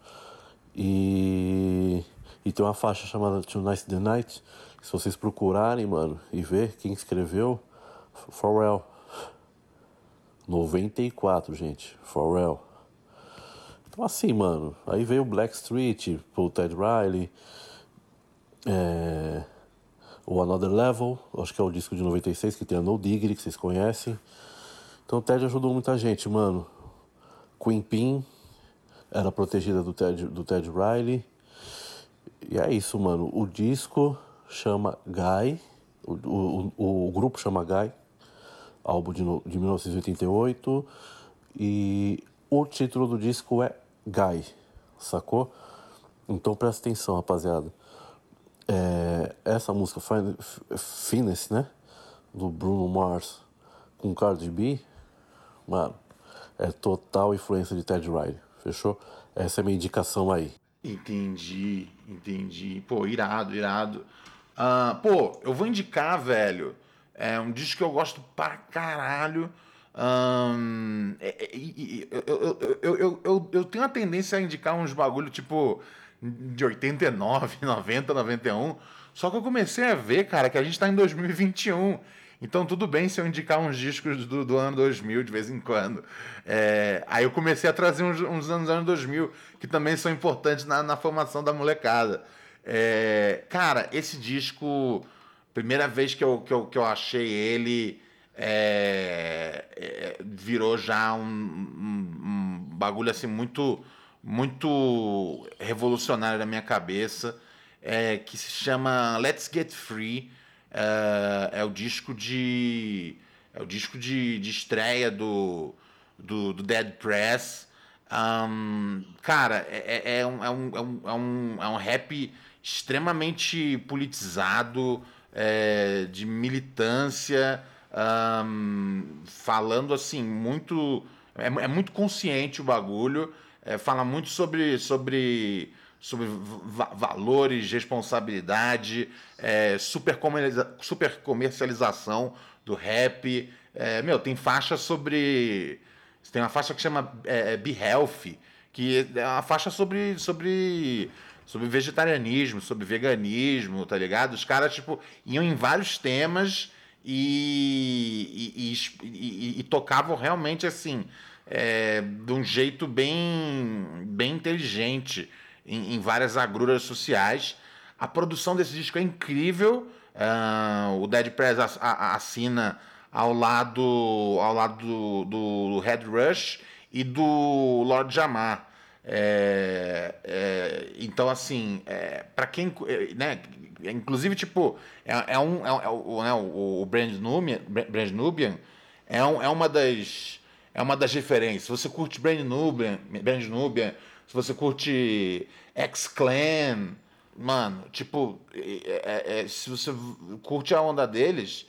E. E tem uma faixa chamada Tonight's the Night. Se vocês procurarem, mano, e ver quem escreveu, Pharrell. 94, gente. Pharrell. Então assim, mano, aí veio o Blackstreet, o Ted Riley, é, o Another Level, acho que é o disco de 96 que tem a No Diggity, que vocês conhecem. Então o Ted ajudou muita gente, mano. Queen Pin era protegida do Ted, do Ted Riley. E é isso, mano. O disco chama Guy, o, o, o grupo chama Guy, álbum de, de 1988. E o título do disco é Guy, sacou? Então presta atenção, rapaziada. É, essa música Finesse, né? Do Bruno Mars com Cardi B, mano, é total influência de Ted Riley, fechou? Essa é a minha indicação aí. Entendi, entendi. Pô, irado, irado. Uh, pô, eu vou indicar, velho, é um disco que eu gosto pra caralho um, eu, eu, eu, eu, eu tenho a tendência a indicar uns bagulho tipo de 89, 90, 91. Só que eu comecei a ver, cara, que a gente tá em 2021. Então tudo bem se eu indicar uns discos do, do ano 2000 de vez em quando. É, aí eu comecei a trazer uns, uns anos anos 2000 que também são importantes na, na formação da molecada. É, cara, esse disco, primeira vez que eu, que eu, que eu achei ele é, é, virou já um, um, um, bagulho assim muito muito revolucionário na minha cabeça é, que se chama Let's Get Free é, é o disco de é o disco de, de estreia do, do, do Dead Press um, cara é, é, é, um, é, um, é, um, é um rap extremamente politizado é, de militância um, falando assim, muito. É, é, muito consciente o bagulho, é, fala muito sobre, sobre, sobre va valores, responsabilidade, é, super, super comercialização do rap. É, meu, tem faixa sobre. Tem uma faixa que chama é, é, Be Healthy, que é uma faixa sobre, sobre, sobre vegetarianismo, sobre veganismo, tá ligado? Os caras, tipo, iam em vários temas e, e, e, e tocavam realmente assim, é, de um jeito bem, bem inteligente em, em, várias agruras sociais. A produção desse disco é incrível. Uh, o Dead Press assina ao lado, ao lado do, do Red Rush e do Lord Jamar. É, é, então, assim, é, para quem. É, né, inclusive, tipo, é, é um. É, é o, né, o, o Brand Nubian, Brand Nubian é, um, é uma das. É uma das referências. Você curte Brand Nubian, Brand Nubian se você curte X-Clan, mano, tipo, é, é, se você curte a onda deles,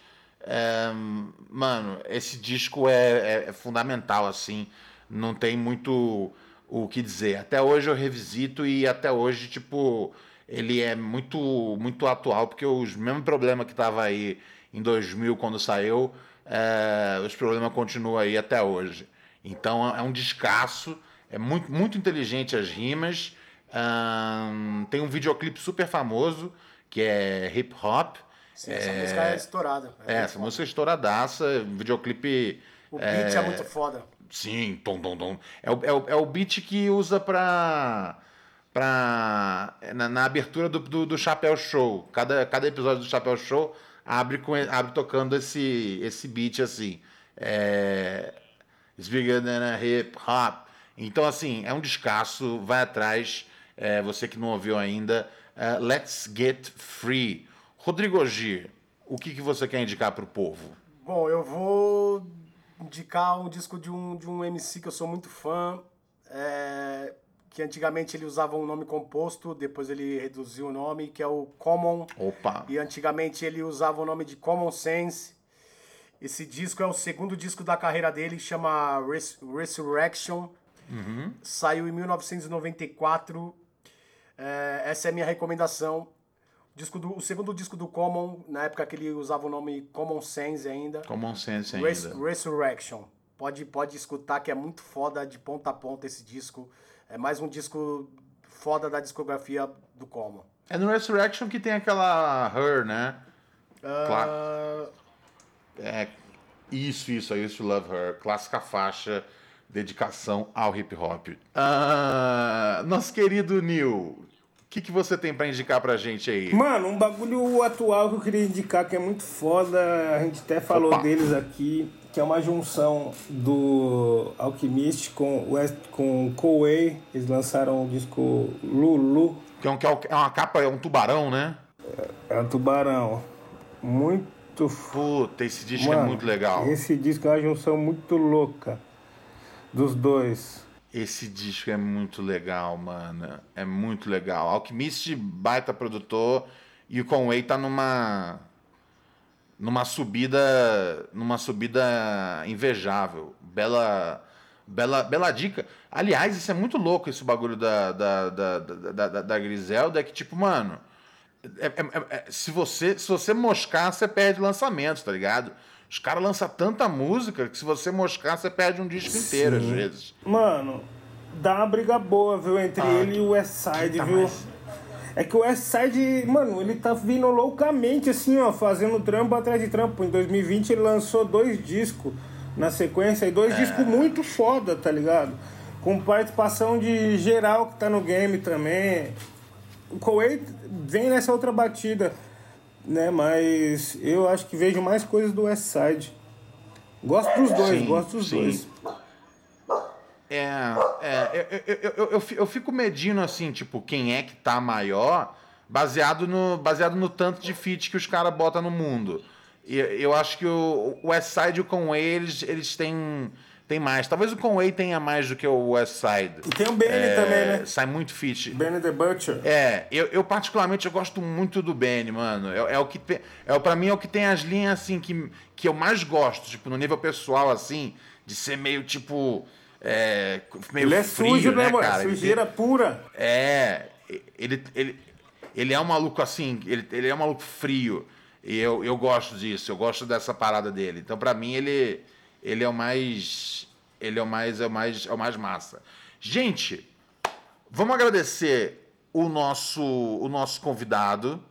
mano, esse disco é, é fundamental, assim. Não tem muito o que dizer. Até hoje eu revisito e até hoje, tipo, ele é muito muito atual, porque os mesmos problemas que tava aí em 2000 quando saiu, é, os problemas continuam aí até hoje. Então é um descasso, é muito, muito inteligente as rimas. Um, tem um videoclipe super famoso que é hip hop. Sim, essa é, música é estourada. É, é essa música é estouradaça, videoclipe. O beat é, é muito foda. Sim, tom, tom, tom. É o, é o, é o beat que usa pra. pra na, na abertura do, do, do, Chapéu Show. Cada, cada episódio do Chapéu Show abre, com, abre tocando esse, esse beat assim. É. It's bigger than a hip hop. Então, assim, é um descasso, vai atrás. É, você que não ouviu ainda, uh, Let's Get Free. Rodrigo G, o que, que você quer indicar para o povo? Bom, eu vou indicar um disco de um, de um MC que eu sou muito fã, é, que antigamente ele usava um nome composto, depois ele reduziu o nome, que é o Common. Opa! E antigamente ele usava o nome de Common Sense. Esse disco é o segundo disco da carreira dele, chama Res Resurrection. Uhum. Saiu em 1994. É, essa é a minha recomendação. O, disco do, o segundo disco do Common, na época que ele usava o nome Common Sense ainda. Common Sense ainda. Res Resurrection. Pode, pode escutar que é muito foda de ponta a ponta esse disco. É mais um disco foda da discografia do Common. É no Resurrection que tem aquela Her, né? Uh... Cla é, isso, isso, I used to love her. Clássica faixa, dedicação ao hip hop. Ah, nosso querido Neil, o que, que você tem para indicar pra gente aí? Mano, um bagulho atual que eu queria indicar que é muito foda, a gente até falou Opa. deles aqui, que é uma junção do Alchemist com West com Koei. Eles lançaram o disco Lulu. Que é, um, que é uma capa, é um tubarão, né? É, é um tubarão. Muito muito. Puta, esse disco é Mano, é muito legal. Esse disco é uma junção muito louca dos dois. Esse disco é muito legal, mano. É muito legal. Alchemist, baita produtor. E o Conway tá numa. numa subida. numa subida invejável. Bela. Bela, bela dica. Aliás, isso é muito louco, esse bagulho da, da, da, da, da, da Griselda. É que, tipo, mano é, é, é, se, você, se você moscar, você perde lançamentos, tá ligado? Os caras lançam tanta música que se você moscar, você perde um disco Sim. inteiro, às vezes. Mano, dá uma briga boa, viu, entre ah, ele e o Westside, tá viu? Mais... É que o Westside, mano, ele tá vindo loucamente, assim, ó, fazendo trampo atrás de trampo. Em 2020 ele lançou dois discos na sequência, e dois é. discos muito foda, tá ligado? Com participação de geral que tá no game também o Koei vem nessa outra batida, né? Mas eu acho que vejo mais coisas do West Side. Gosto dos dois, sim, gosto dos sim. dois. É, é eu, eu, eu, eu, fico medindo assim, tipo, quem é que tá maior, baseado no, baseado no tanto de feat que os caras botam no mundo. E eu acho que o, o West Side o Conway, eles, eles têm tem mais. Talvez o Conway tenha mais do que o West Side. E tem o Benny é, também, né? Sai muito fit. Benny the Butcher. É, eu, eu particularmente eu gosto muito do Benny, mano. É, é o que tem, é para mim é o que tem as linhas assim que, que eu mais gosto, tipo no nível pessoal assim, de ser meio tipo é, meio ele é frio, sujo, né, né cara? Sujeira ele, pura. É, ele, ele ele é um maluco assim, ele, ele é um maluco frio. E eu, eu gosto disso, eu gosto dessa parada dele. Então, para mim, ele ele é o mais ele é o mais é o mais é o mais massa. Gente, vamos agradecer o nosso o nosso convidado.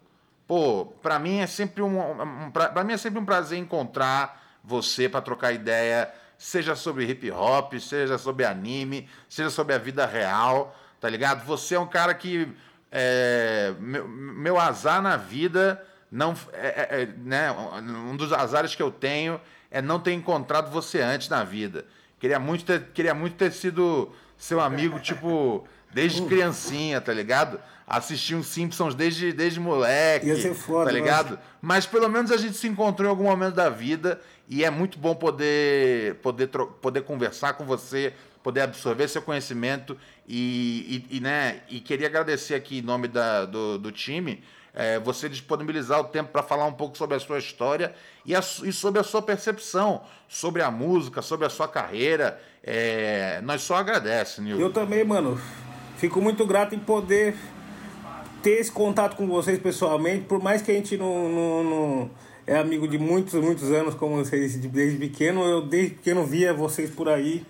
Pô, para mim é sempre um, um para mim é sempre um prazer encontrar você para trocar ideia, seja sobre hip hop, seja sobre anime, seja sobre a vida real, tá ligado? Você é um cara que é, meu, meu azar na vida não é, é, é né, um dos azares que eu tenho é não ter encontrado você antes na vida. Queria muito ter, queria muito ter sido seu amigo, tipo, desde criancinha, tá ligado? Assistir uns Simpsons desde, desde moleque. Ia ser foda, tá ligado? Mas... mas pelo menos a gente se encontrou em algum momento da vida e é muito bom poder, poder, poder conversar com você, poder absorver seu conhecimento e, e, e, né, e queria agradecer aqui em nome da, do, do time é, você disponibilizar o tempo para falar um pouco sobre a sua história e, a, e, sobre a sua percepção sobre a música, sobre a sua carreira. É, nós só agradecemos, Nil. Eu também, mano. Fico muito grato em poder ter esse contato com vocês pessoalmente, por mais que a gente não, não, não é amigo de muitos, muitos anos, como vocês desde pequeno, eu desde pequeno via vocês por aí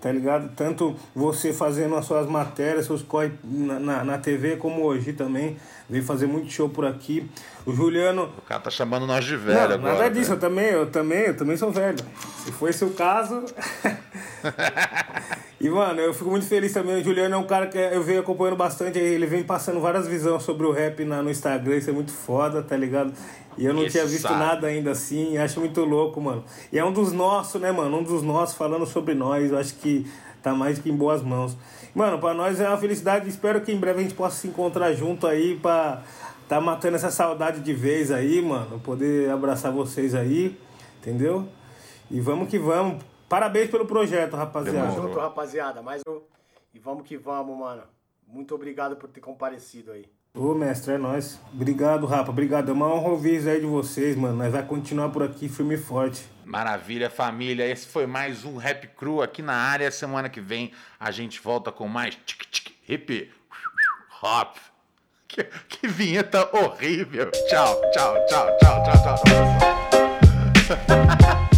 tá ligado? Tanto você fazendo as suas matérias, seus corre na, na, na, TV, como hoje também. Veio fazer muito show por aqui. O Juliano. O cara tá chamando nós de velho Não, agora. Nada disso, eu também, eu também, eu também sou velho. Se for esse o caso. e, mano, eu fico muito feliz também. O Juliano é um cara que eu venho acompanhando bastante. Ele vem passando várias visões sobre o rap na, no Instagram. Isso é muito foda, tá ligado? E eu não Esse tinha visto sabe. nada ainda assim, acho muito louco, mano. E é um dos nossos, né, mano? Um dos nossos falando sobre nós, eu acho que tá mais que em boas mãos. Mano, pra nós é uma felicidade, espero que em breve a gente possa se encontrar junto aí pra tá matando essa saudade de vez aí, mano. Poder abraçar vocês aí, entendeu? E vamos que vamos. Parabéns pelo projeto, rapaziada. Tamo junto, rapaziada. Mais um... E vamos que vamos, mano. Muito obrigado por ter comparecido aí. Ô, mestre, é nóis. Obrigado, Rapa. Obrigado. É uma honra ouvir isso aí de vocês, mano. Nós vai continuar por aqui firme e forte. Maravilha, família. Esse foi mais um Rap Cru aqui na área. Semana que vem a gente volta com mais tic tic hip hop. Que, que vinheta horrível. Tchau, tchau, tchau, tchau, tchau, tchau. tchau.